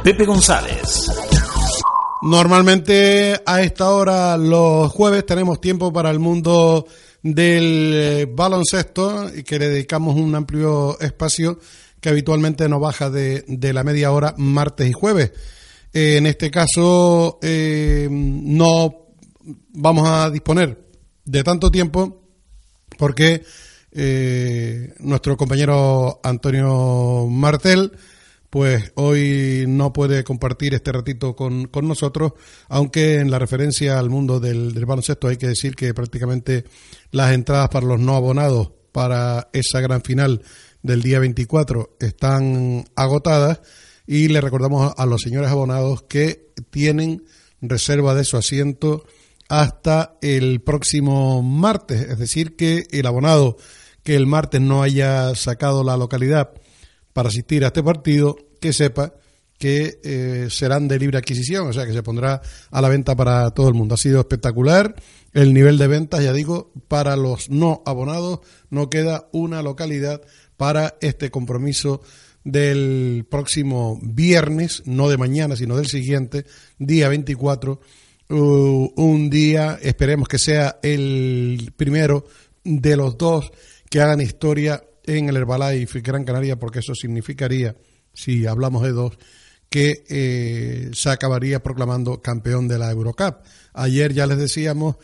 Pepe González. Normalmente a esta hora los jueves tenemos tiempo para el mundo del eh, baloncesto y que le dedicamos un amplio espacio que habitualmente nos baja de, de la media hora martes y jueves. Eh, en este caso eh, no vamos a disponer de tanto tiempo porque eh, nuestro compañero Antonio Martel pues hoy no puede compartir este ratito con, con nosotros, aunque en la referencia al mundo del, baloncesto hay que decir que prácticamente las entradas para los no abonados para esa gran final del día 24 están agotadas y le recordamos a los señores abonados que tienen reserva de su asiento hasta el próximo martes, es decir, que el abonado que el martes no haya sacado la localidad para asistir a este partido, que sepa que eh, serán de libre adquisición, o sea que se pondrá a la venta para todo el mundo. Ha sido espectacular el nivel de ventas, ya digo, para los no abonados no queda una localidad para este compromiso del próximo viernes, no de mañana, sino del siguiente, día 24, uh, un día, esperemos que sea el primero de los dos que hagan historia en el Herbalife Gran Canaria, porque eso significaría, si hablamos de dos, que eh, se acabaría proclamando campeón de la Eurocup. Ayer ya les decíamos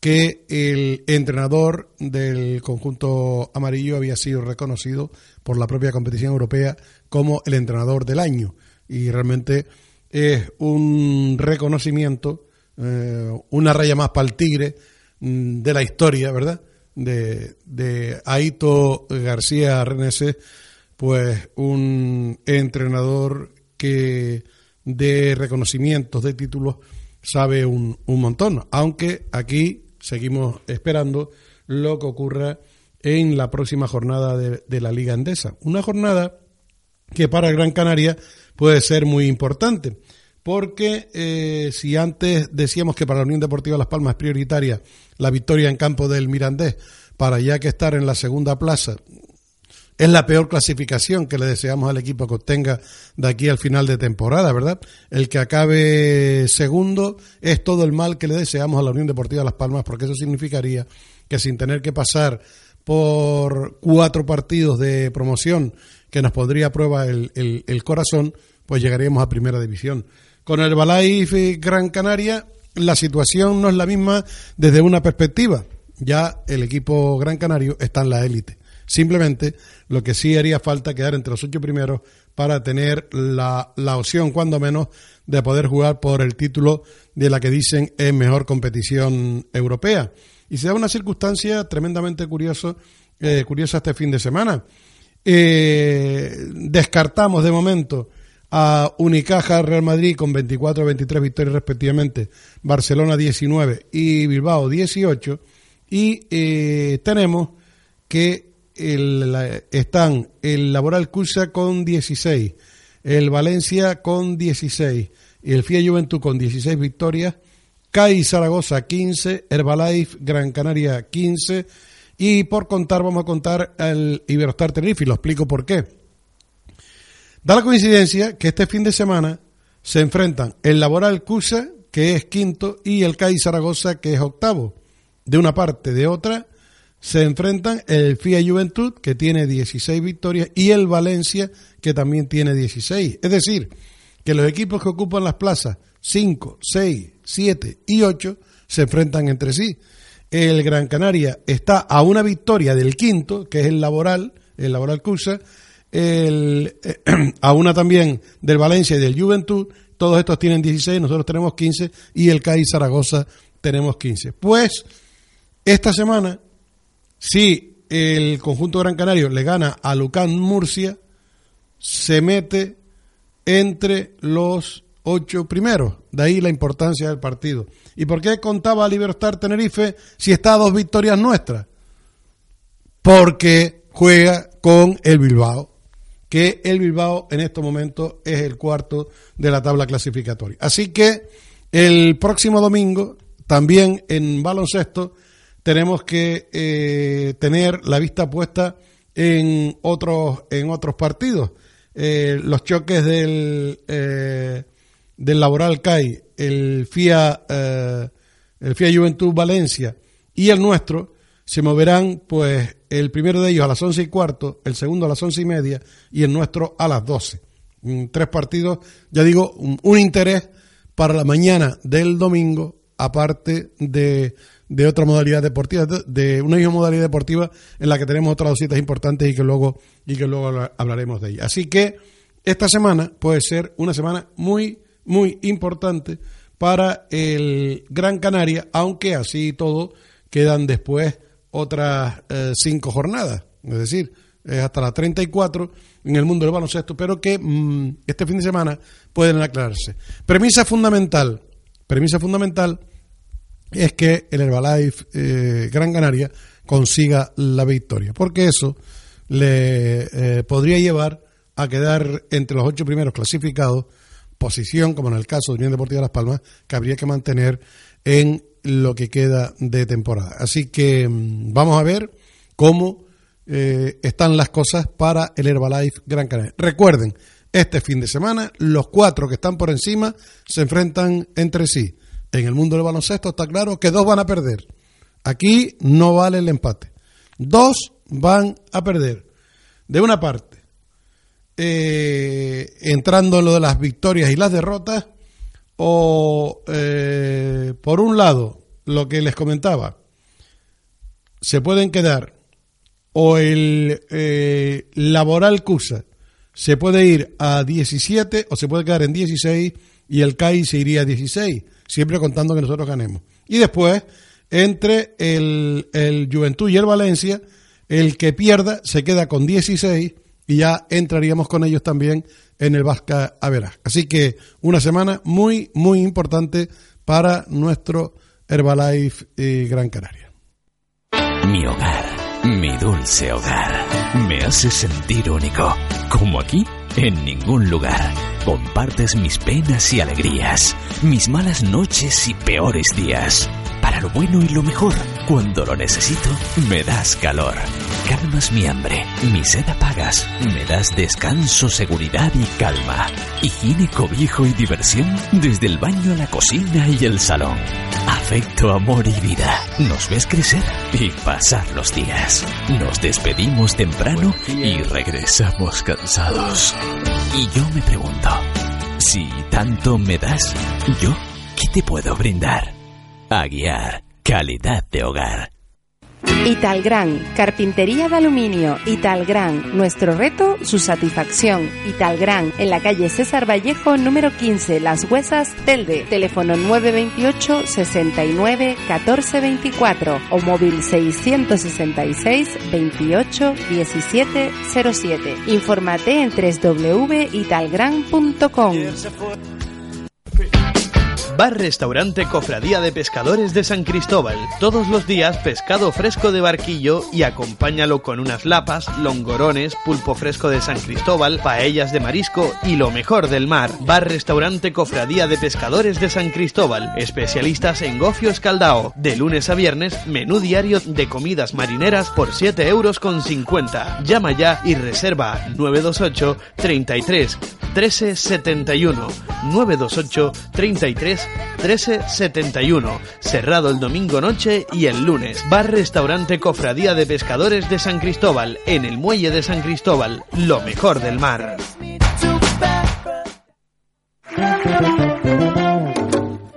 que el entrenador del conjunto amarillo había sido reconocido por la propia competición europea como el entrenador del año. Y realmente es un reconocimiento, eh, una raya más para el tigre mm, de la historia, ¿verdad? De, de Aito García Renese, pues un entrenador que de reconocimientos, de títulos, sabe un, un montón. Aunque aquí seguimos esperando lo que ocurra en la próxima jornada de, la Liga Endesa. Una jornada que para Gran Canaria puede ser muy importante, porque eh, si antes decíamos que para la Unión Deportiva Las Palmas es prioritaria la victoria en campo del Mirandés, para ya que estar en la segunda plaza es la peor clasificación que le deseamos al equipo que obtenga de aquí al final de temporada, ¿verdad? El que acabe segundo es todo el mal que le deseamos a la Unión Deportiva Las Palmas, porque eso significaría que sin tener que pasar por cuatro partidos de promoción que nos pondría a prueba el, el, corazón, pues llegaríamos a primera división. Con el Balai Gran Canaria, la situación no es la misma desde una perspectiva. Ya el equipo Gran Canario está en la élite. Simplemente lo que sí haría falta quedar entre los ocho primeros para tener la, la opción, cuando menos, de poder jugar por el título de la que dicen es mejor competición europea. Y se da una circunstancia tremendamente curioso, eh, curiosa este fin de semana. Eh, descartamos de momento a Unicaja Real Madrid con 24 23 victorias respectivamente, Barcelona 19 y Bilbao 18 y eh, tenemos que el, están el Laboral Cursa con 16, el Valencia con 16 y el FIA Juventud con 16 victorias, CAI Zaragoza 15, Herbalife Gran Canaria 15 y por contar vamos a contar el Iberostar Tenerife y lo explico por qué. Da la coincidencia que este fin de semana se enfrentan el Laboral Cursa que es quinto y el CAI Zaragoza que es octavo. De una parte, de otra, se enfrentan el FIA Juventud, que tiene 16 victorias, y el Valencia, que también tiene 16. Es decir, que los equipos que ocupan las plazas 5, 6, 7 y 8 se enfrentan entre sí. El Gran Canaria está a una victoria del quinto, que es el Laboral, el Laboral Cursa, el, a una también del Valencia y del Juventud, todos estos tienen 16, nosotros tenemos 15 y el CAI Zaragoza tenemos 15. Pues esta semana si el conjunto Gran Canario le gana a Lucán Murcia, se mete entre los ocho primeros. De ahí la importancia del partido. ¿Y por qué contaba Libertad Tenerife si está a dos victorias nuestras? Porque juega con el Bilbao, que el Bilbao en estos momentos es el cuarto de la tabla clasificatoria. Así que el próximo domingo, también en baloncesto, tenemos que eh, tener la vista puesta en otros, en otros partidos. Eh, los choques del, eh, del Laboral CAI, el FIA, el FIA Juventud Valencia y el nuestro, se moverán pues el primero de ellos a las once y cuarto, el segundo a las once y media y el nuestro a las doce. Mm, tres partidos, ya digo, un interés para la mañana del domingo, aparte de de otra modalidad deportiva, de una misma modalidad deportiva en la que tenemos otras dos citas importantes y que luego, y que luego hablaremos de ella. Así que esta semana puede ser una semana muy, muy importante para el Gran Canaria, aunque así todo quedan después otras eh, cinco jornadas, es decir, hasta las 34 en el mundo del baloncesto, pero que mm, este fin de semana pueden aclararse. Premisa fundamental, premisa fundamental es que el Herbalife eh, Gran Canaria consiga la victoria, porque eso le eh, podría llevar a quedar entre los ocho primeros clasificados, posición, como en el caso de Unión Deportiva Las Palmas, que habría que mantener en lo que queda de temporada. Así que mm, vamos a ver cómo eh, están las cosas para el Herbalife Gran Canaria. Recuerden, este fin de semana los cuatro que están por encima se enfrentan entre sí. En el mundo del baloncesto está claro que dos van a perder. Aquí no vale el empate. Dos van a perder. De una parte, eh, entrando en lo de las victorias y las derrotas, o eh, por un lado, lo que les comentaba, se pueden quedar o el eh, laboral CUSA se puede ir a 17 o se puede quedar en 16 y el CAI se iría a 16, siempre contando que nosotros ganemos. Y después, entre el, el Juventud y el Valencia, el que pierda se queda con 16 y ya entraríamos con ellos también en el Vasca Averas. Así que una semana muy, muy importante para nuestro Herbalife eh, Gran Canaria. Mi hogar, mi dulce hogar, me hace sentir único, como aquí, en ningún lugar. Compartes mis penas y alegrías, mis malas noches y peores días para lo bueno y lo mejor. Cuando lo necesito, me das calor. Calmas mi hambre, mi sed apagas, me das descanso, seguridad y calma. Higiene, cobijo y diversión desde el baño a la cocina y el salón. Afecto, amor y vida. Nos ves crecer y pasar los días. Nos despedimos temprano y regresamos cansados. Y yo me pregunto, si tanto me das, ¿yo qué te puedo brindar? Aguiar, calidad de hogar. Italgran, carpintería de aluminio. Italgran, nuestro reto, su satisfacción. Italgran, en la calle César Vallejo, número 15, Las Huesas, Telde. Teléfono 928 69 14 24 o móvil 666 28 17 07. Infórmate en www.italgran.com. Bar Restaurante Cofradía de Pescadores de San Cristóbal. Todos los días pescado fresco de barquillo y acompáñalo con unas lapas, longorones, pulpo fresco de San Cristóbal, paellas de marisco y lo mejor del mar. Bar Restaurante Cofradía de Pescadores de San Cristóbal. Especialistas en gofio escaldao. De lunes a viernes, menú diario de comidas marineras por 7 euros con 50. Llama ya y reserva 928 33 13 71 928 33 1371. Cerrado el domingo noche y el lunes. Bar Restaurante Cofradía de Pescadores de San Cristóbal, en el Muelle de San Cristóbal. Lo mejor del mar.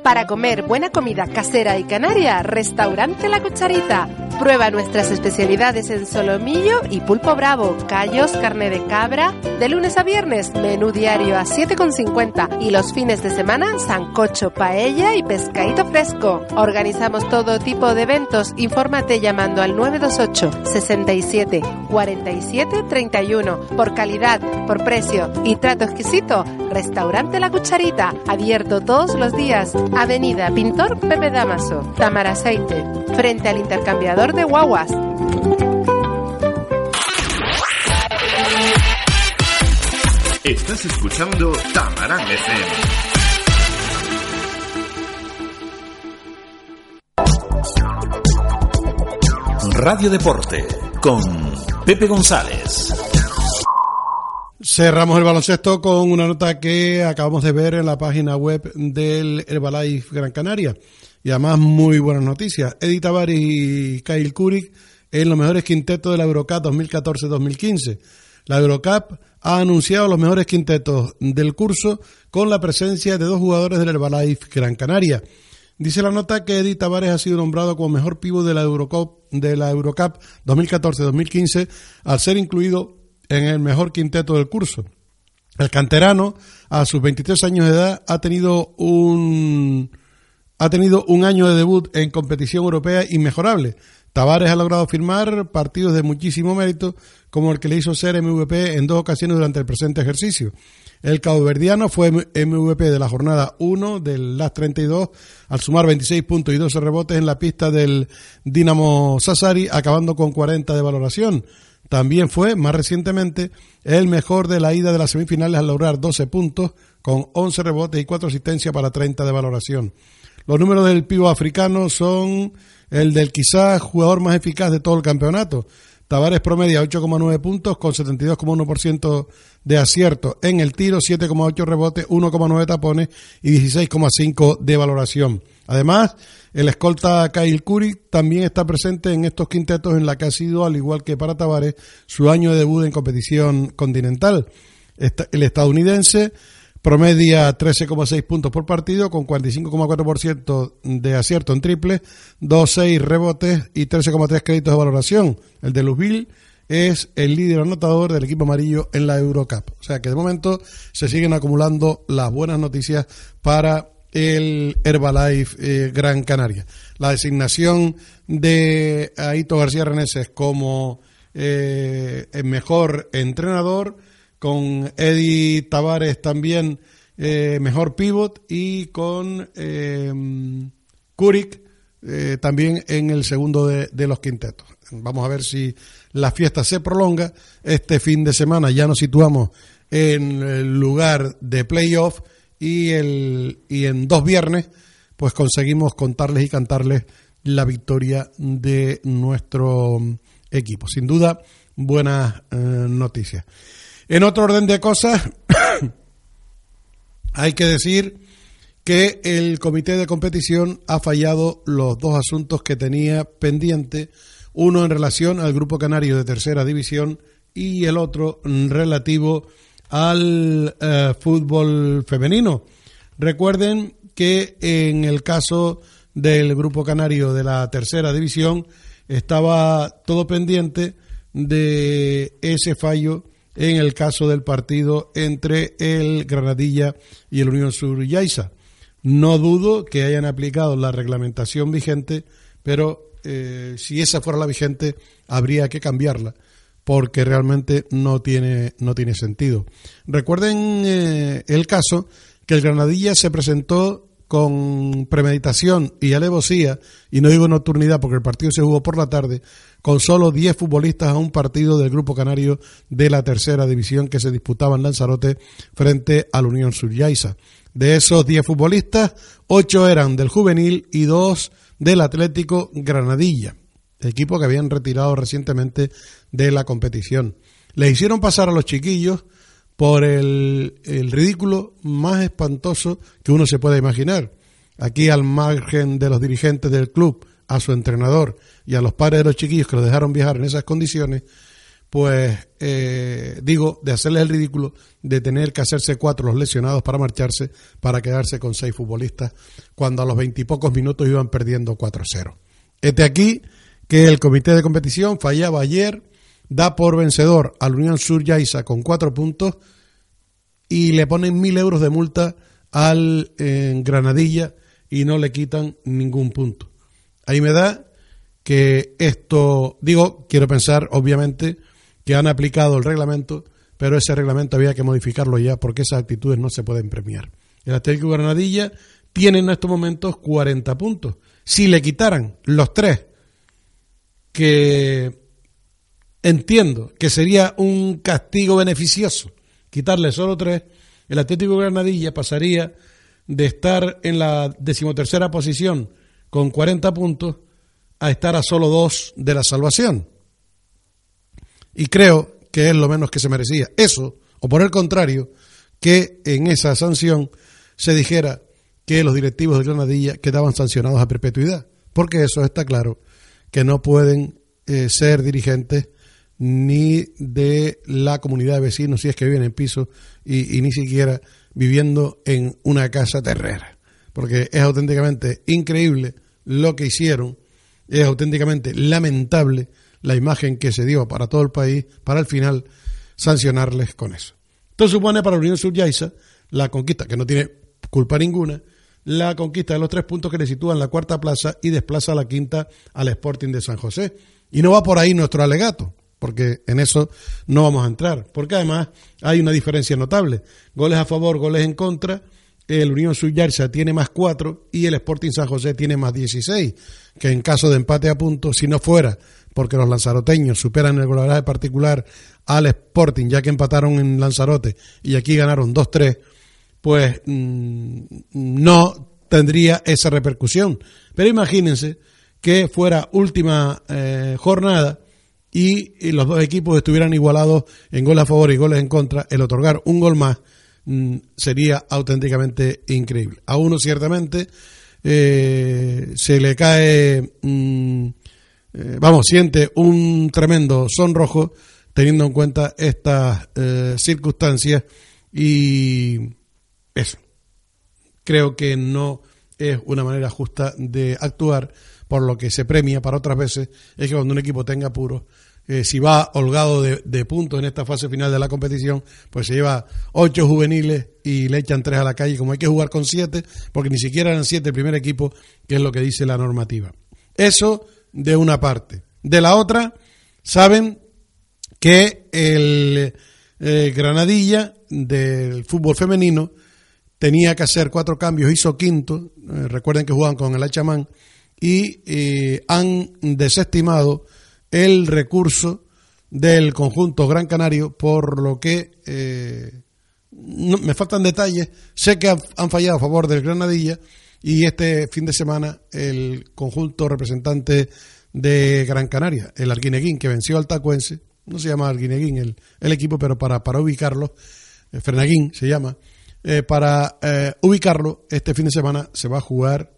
Para comer buena comida casera y canaria, Restaurante La Cucharita. Prueba nuestras especialidades en solomillo y pulpo bravo, callos, carne de cabra. De lunes a viernes, menú diario a 7,50 y los fines de semana, sancocho, paella y pescadito fresco. Organizamos todo tipo de eventos. Infórmate llamando al 928 67 47 31. Por calidad, por precio y trato exquisito, Restaurante La Cucharita. Abierto todos los días. Avenida Pintor Pepe Damaso, Tamaraceite, frente al intercambiador de guaguas. Estás escuchando Tamarán FM. Radio Deporte con Pepe González. Cerramos el baloncesto con una nota que acabamos de ver en la página web del Herbalife Gran Canaria. Y además muy buenas noticias. Edith Tavares y Kyle Kurik en los mejores quintetos de la Eurocup 2014-2015. La Eurocup ha anunciado los mejores quintetos del curso con la presencia de dos jugadores del Herbalife Gran Canaria. Dice la nota que Edith Tavares ha sido nombrado como mejor pívot de la Eurocup, de la Eurocup 2014-2015 al ser incluido en el mejor quinteto del curso. El canterano, a sus 23 años de edad, ha tenido un ha tenido un año de debut en competición europea inmejorable. Tavares ha logrado firmar partidos de muchísimo mérito, como el que le hizo ser MVP en dos ocasiones durante el presente ejercicio. El cauverdiano fue MVP de la jornada 1 del LAS 32 al sumar 26 puntos y 12 rebotes en la pista del Dinamo Sassari, acabando con 40 de valoración. También fue, más recientemente, el mejor de la ida de las semifinales al lograr 12 puntos, con 11 rebotes y 4 asistencias para 30 de valoración. Los números del pivo africano son el del quizás jugador más eficaz de todo el campeonato. Tavares promedia 8,9 puntos con 72,1% de acierto en el tiro, 7,8 rebotes, 1,9 tapones y 16,5 de valoración. Además, el escolta Kyle Curry también está presente en estos quintetos en la que ha sido, al igual que para Tavares, su año de debut en competición continental. El estadounidense promedia 13,6 puntos por partido con 45,4% de acierto en triple, 2,6 rebotes y 13,3 créditos de valoración. El de Louisville es el líder anotador del equipo amarillo en la Eurocup. O sea que de momento se siguen acumulando las buenas noticias para el Herbalife eh, Gran Canaria. La designación de Aito García Reneses como eh, el mejor entrenador con Eddie Tavares también eh, mejor pivot y con eh, eh, también en el segundo de, de, los quintetos. Vamos a ver si la fiesta se prolonga. Este fin de semana ya nos situamos en el lugar de playoff y, el, y en dos viernes pues conseguimos contarles y cantarles la victoria de nuestro equipo. Sin duda, buenas eh, noticias. En otro orden de cosas, hay que decir que el comité de competición ha fallado los dos asuntos que tenía pendiente, uno en relación al grupo canario de tercera división y el otro relativo al eh, fútbol femenino. Recuerden que en el caso del grupo canario de la tercera división estaba todo pendiente de ese fallo en el caso del partido entre el Granadilla y el Unión Sur Yaiza. No dudo que hayan aplicado la reglamentación vigente, pero eh, si esa fuera la vigente, habría que cambiarla, porque realmente no tiene, no tiene sentido. Recuerden eh, el caso que el Granadilla se presentó con premeditación y alevosía, y no digo nocturnidad porque el partido se jugó por la tarde, con solo 10 futbolistas a un partido del Grupo Canario de la tercera división que se disputaba en Lanzarote frente al Unión Suryaiza. De esos 10 futbolistas, 8 eran del juvenil y 2 del Atlético Granadilla, equipo que habían retirado recientemente de la competición. Le hicieron pasar a los chiquillos por el, el ridículo más espantoso que uno se pueda imaginar. Aquí al margen de los dirigentes del club, a su entrenador y a los padres de los chiquillos que lo dejaron viajar en esas condiciones, pues eh, digo, de hacerles el ridículo de tener que hacerse cuatro los lesionados para marcharse, para quedarse con seis futbolistas, cuando a los veintipocos minutos iban perdiendo 4-0. Este aquí que el comité de competición fallaba ayer, da por vencedor al Unión Sur Yaiza con cuatro puntos y le ponen mil euros de multa al Granadilla y no le quitan ningún punto. Ahí me da que esto, digo, quiero pensar, obviamente, que han aplicado el reglamento, pero ese reglamento había que modificarlo ya porque esas actitudes no se pueden premiar. El Atlético Granadilla tiene en estos momentos 40 puntos. Si le quitaran los tres, que entiendo que sería un castigo beneficioso, quitarle solo tres, el Atlético Granadilla pasaría de estar en la decimotercera posición con 40 puntos a estar a solo dos de la salvación. Y creo que es lo menos que se merecía. Eso, o por el contrario, que en esa sanción se dijera que los directivos de Granadilla quedaban sancionados a perpetuidad, porque eso está claro, que no pueden eh, ser dirigentes ni de la comunidad de vecinos si es que viven en piso y, y ni siquiera viviendo en una casa terrera, porque es auténticamente increíble lo que hicieron. Es auténticamente lamentable la imagen que se dio para todo el país para al final sancionarles con eso. Esto supone para la Unión Subyaiza la conquista, que no tiene culpa ninguna, la conquista de los tres puntos que le sitúan la cuarta plaza y desplaza a la quinta al Sporting de San José. Y no va por ahí nuestro alegato, porque en eso no vamos a entrar, porque además hay una diferencia notable. Goles a favor, goles en contra, el Unión Subyarza tiene más 4 y el Sporting San José tiene más 16, que en caso de empate a puntos, si no fuera porque los lanzaroteños superan el golaje particular al Sporting, ya que empataron en Lanzarote y aquí ganaron 2-3, pues mm, no tendría esa repercusión. Pero imagínense que fuera última eh, jornada y los dos equipos estuvieran igualados en goles a favor y goles en contra, el otorgar un gol más mm, sería auténticamente increíble. A uno ciertamente eh, se le cae, mm, eh, vamos, siente un tremendo sonrojo teniendo en cuenta estas eh, circunstancias y eso. Creo que no es una manera justa de actuar, por lo que se premia para otras veces es que cuando un equipo tenga apuros, eh, si va holgado de, puntos en esta fase final de la competición, pues se lleva ocho juveniles y le echan tres a la calle, como hay que jugar con siete, porque ni siquiera eran siete el primer equipo, que es lo que dice la normativa. Eso de una parte. De la otra, saben que el eh, Granadilla del fútbol femenino tenía que hacer cuatro cambios, hizo quinto, eh, recuerden que jugaban con el Hachamán, y han desestimado el recurso del conjunto Gran Canario, por lo que eh, no- me faltan detalles, sé que han, fallado a favor del Granadilla y este fin de semana el conjunto representante de Gran Canaria, el Arguineguín, que venció al Tacuense, no se llama Arguineguín el, el equipo, pero para, para ubicarlo, eh, Fernaguín se llama, eh, para eh, ubicarlo, este fin de semana se va a jugar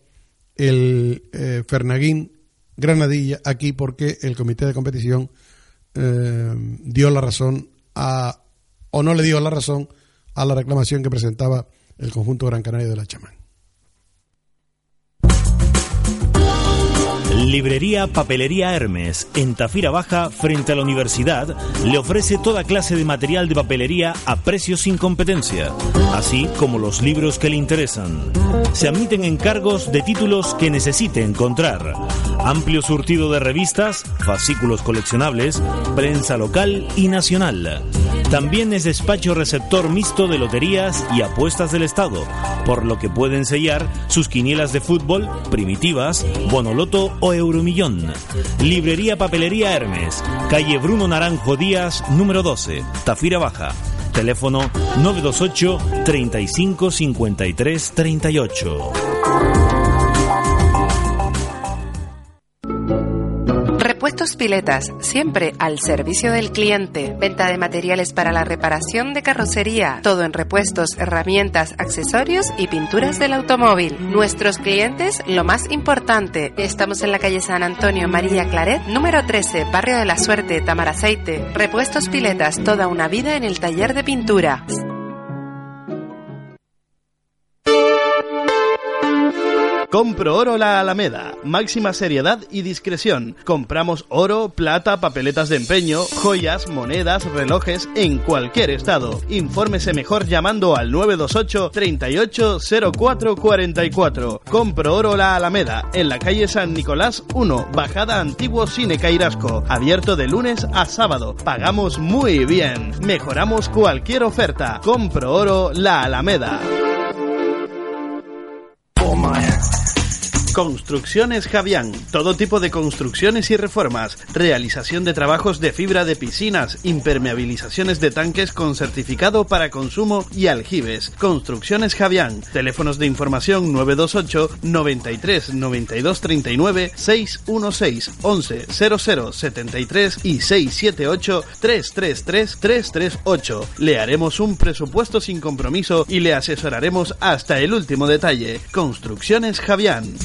el Fernaguín Granadilla aquí porque el comité de competición eh, dio la razón a, o no le dio la razón a la reclamación que presentaba el conjunto Gran Canaria de la Chamán. Librería Papelería Hermes, en Tafira Baja, frente a la universidad, le ofrece toda clase de material de papelería a precios sin competencia, así como los libros que le interesan. Se admiten encargos de títulos que necesite encontrar. Amplio surtido de revistas, fascículos coleccionables, prensa local y nacional. También es despacho receptor mixto de loterías y apuestas del Estado, por lo que pueden sellar sus quinielas de fútbol, primitivas, bonoloto o euromillón. Librería Papelería Hermes, calle Bruno Naranjo Díaz, número 12, Tafira Baja. Teléfono 928 35 53 38. Piletas, siempre al servicio del cliente. Venta de materiales para la reparación de carrocería, todo en repuestos, herramientas, accesorios y pinturas del automóvil. Nuestros clientes, lo más importante. Estamos en la calle San Antonio María Claret, número 13, Barrio de la Suerte, Tamaraceite. Repuestos Piletas, toda una vida en el taller de pintura. Compro Oro La Alameda. Máxima seriedad y discreción. Compramos oro, plata, papeletas de empeño, joyas, monedas, relojes en cualquier estado. Infórmese mejor llamando al 928 38 04 44. Compro Oro La Alameda en la calle San Nicolás 1, Bajada Antiguo Cine Cairasco. Abierto de lunes a sábado. Pagamos muy bien. Mejoramos cualquier oferta. Compro Oro La Alameda. Construcciones Javián. Todo tipo de construcciones y reformas. Realización de trabajos de fibra de piscinas, impermeabilizaciones de tanques con certificado para consumo y aljibes. Construcciones Javián. Teléfonos de información 928 93 92 39 616 11 00 73 y 678 333 338. Le haremos un presupuesto sin compromiso y le asesoraremos hasta el último detalle. Construcciones Javián.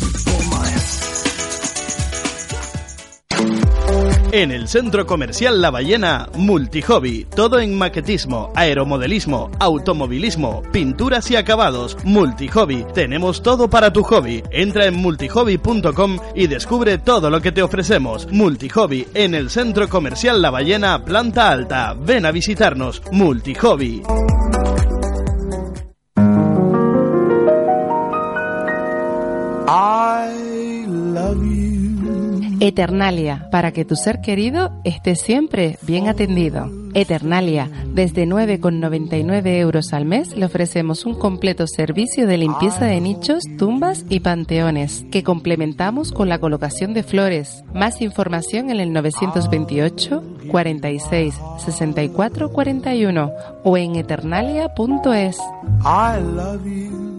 En el centro comercial La Ballena, Multihobby. Todo en maquetismo, aeromodelismo, automovilismo, pinturas y acabados. Multihobby. Tenemos todo para tu hobby. Entra en multihobby.com y descubre todo lo que te ofrecemos. Multihobby en el centro comercial La Ballena, planta alta. Ven a visitarnos. Multihobby. Eternalia, para que tu ser querido esté siempre bien atendido. Eternalia, desde 9,99 euros al mes le ofrecemos un completo servicio de limpieza de nichos, tumbas y panteones, que complementamos con la colocación de flores. Más información en el 928 46 64 41 o en eternalia.es. I love you.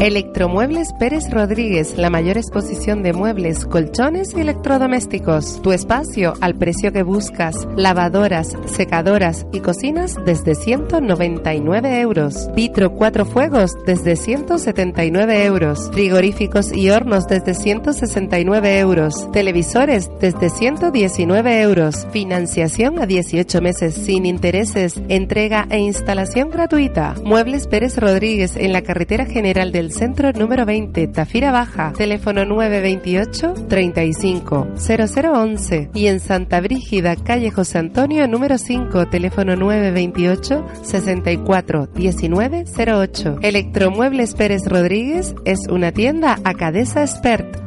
Electromuebles Pérez Rodríguez, la mayor exposición de muebles, colchones y electrodomésticos. Tu espacio al precio que buscas. Lavadoras, secadoras y cocinas desde 199 euros. Vitro cuatro fuegos desde 179 euros. Frigoríficos y hornos desde 169 euros. Televisores desde 119 euros. Financiación a 18 meses sin intereses. Entrega e instalación gratuita. Muebles Pérez Rodríguez en la carretera general del centro número 20, Tafira Baja, teléfono 928 35 0011 y en Santa Brígida, calle José Antonio número 5, teléfono 928 64 19 08. Electromuebles Pérez Rodríguez es una tienda Acadesa Expert.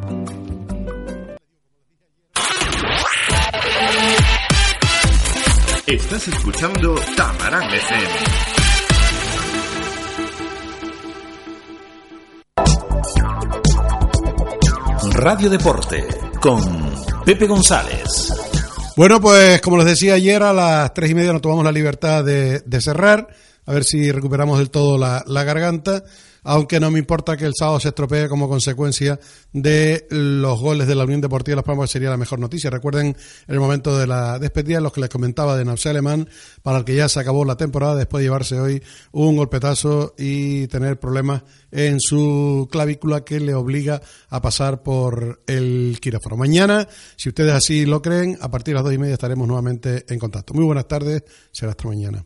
Estás escuchando Tamarán FM. Radio Deporte con Pepe González. Bueno, pues como les decía ayer, a las tres y media nos tomamos la libertad de, cerrar, a ver si recuperamos del todo la garganta aunque no me importa que el sábado se estropee como consecuencia de los goles de la Unión Deportiva Las Palmas, sería la mejor noticia. Recuerden el momento de la despedida, los que les comentaba de Nausea Alemán, para el que ya se acabó la temporada después de llevarse hoy un golpetazo y tener problemas en su clavícula que le obliga a pasar por el quirófano. Mañana, si ustedes así lo creen, a partir de las dos y media estaremos nuevamente en contacto. Muy buenas tardes, será hasta mañana.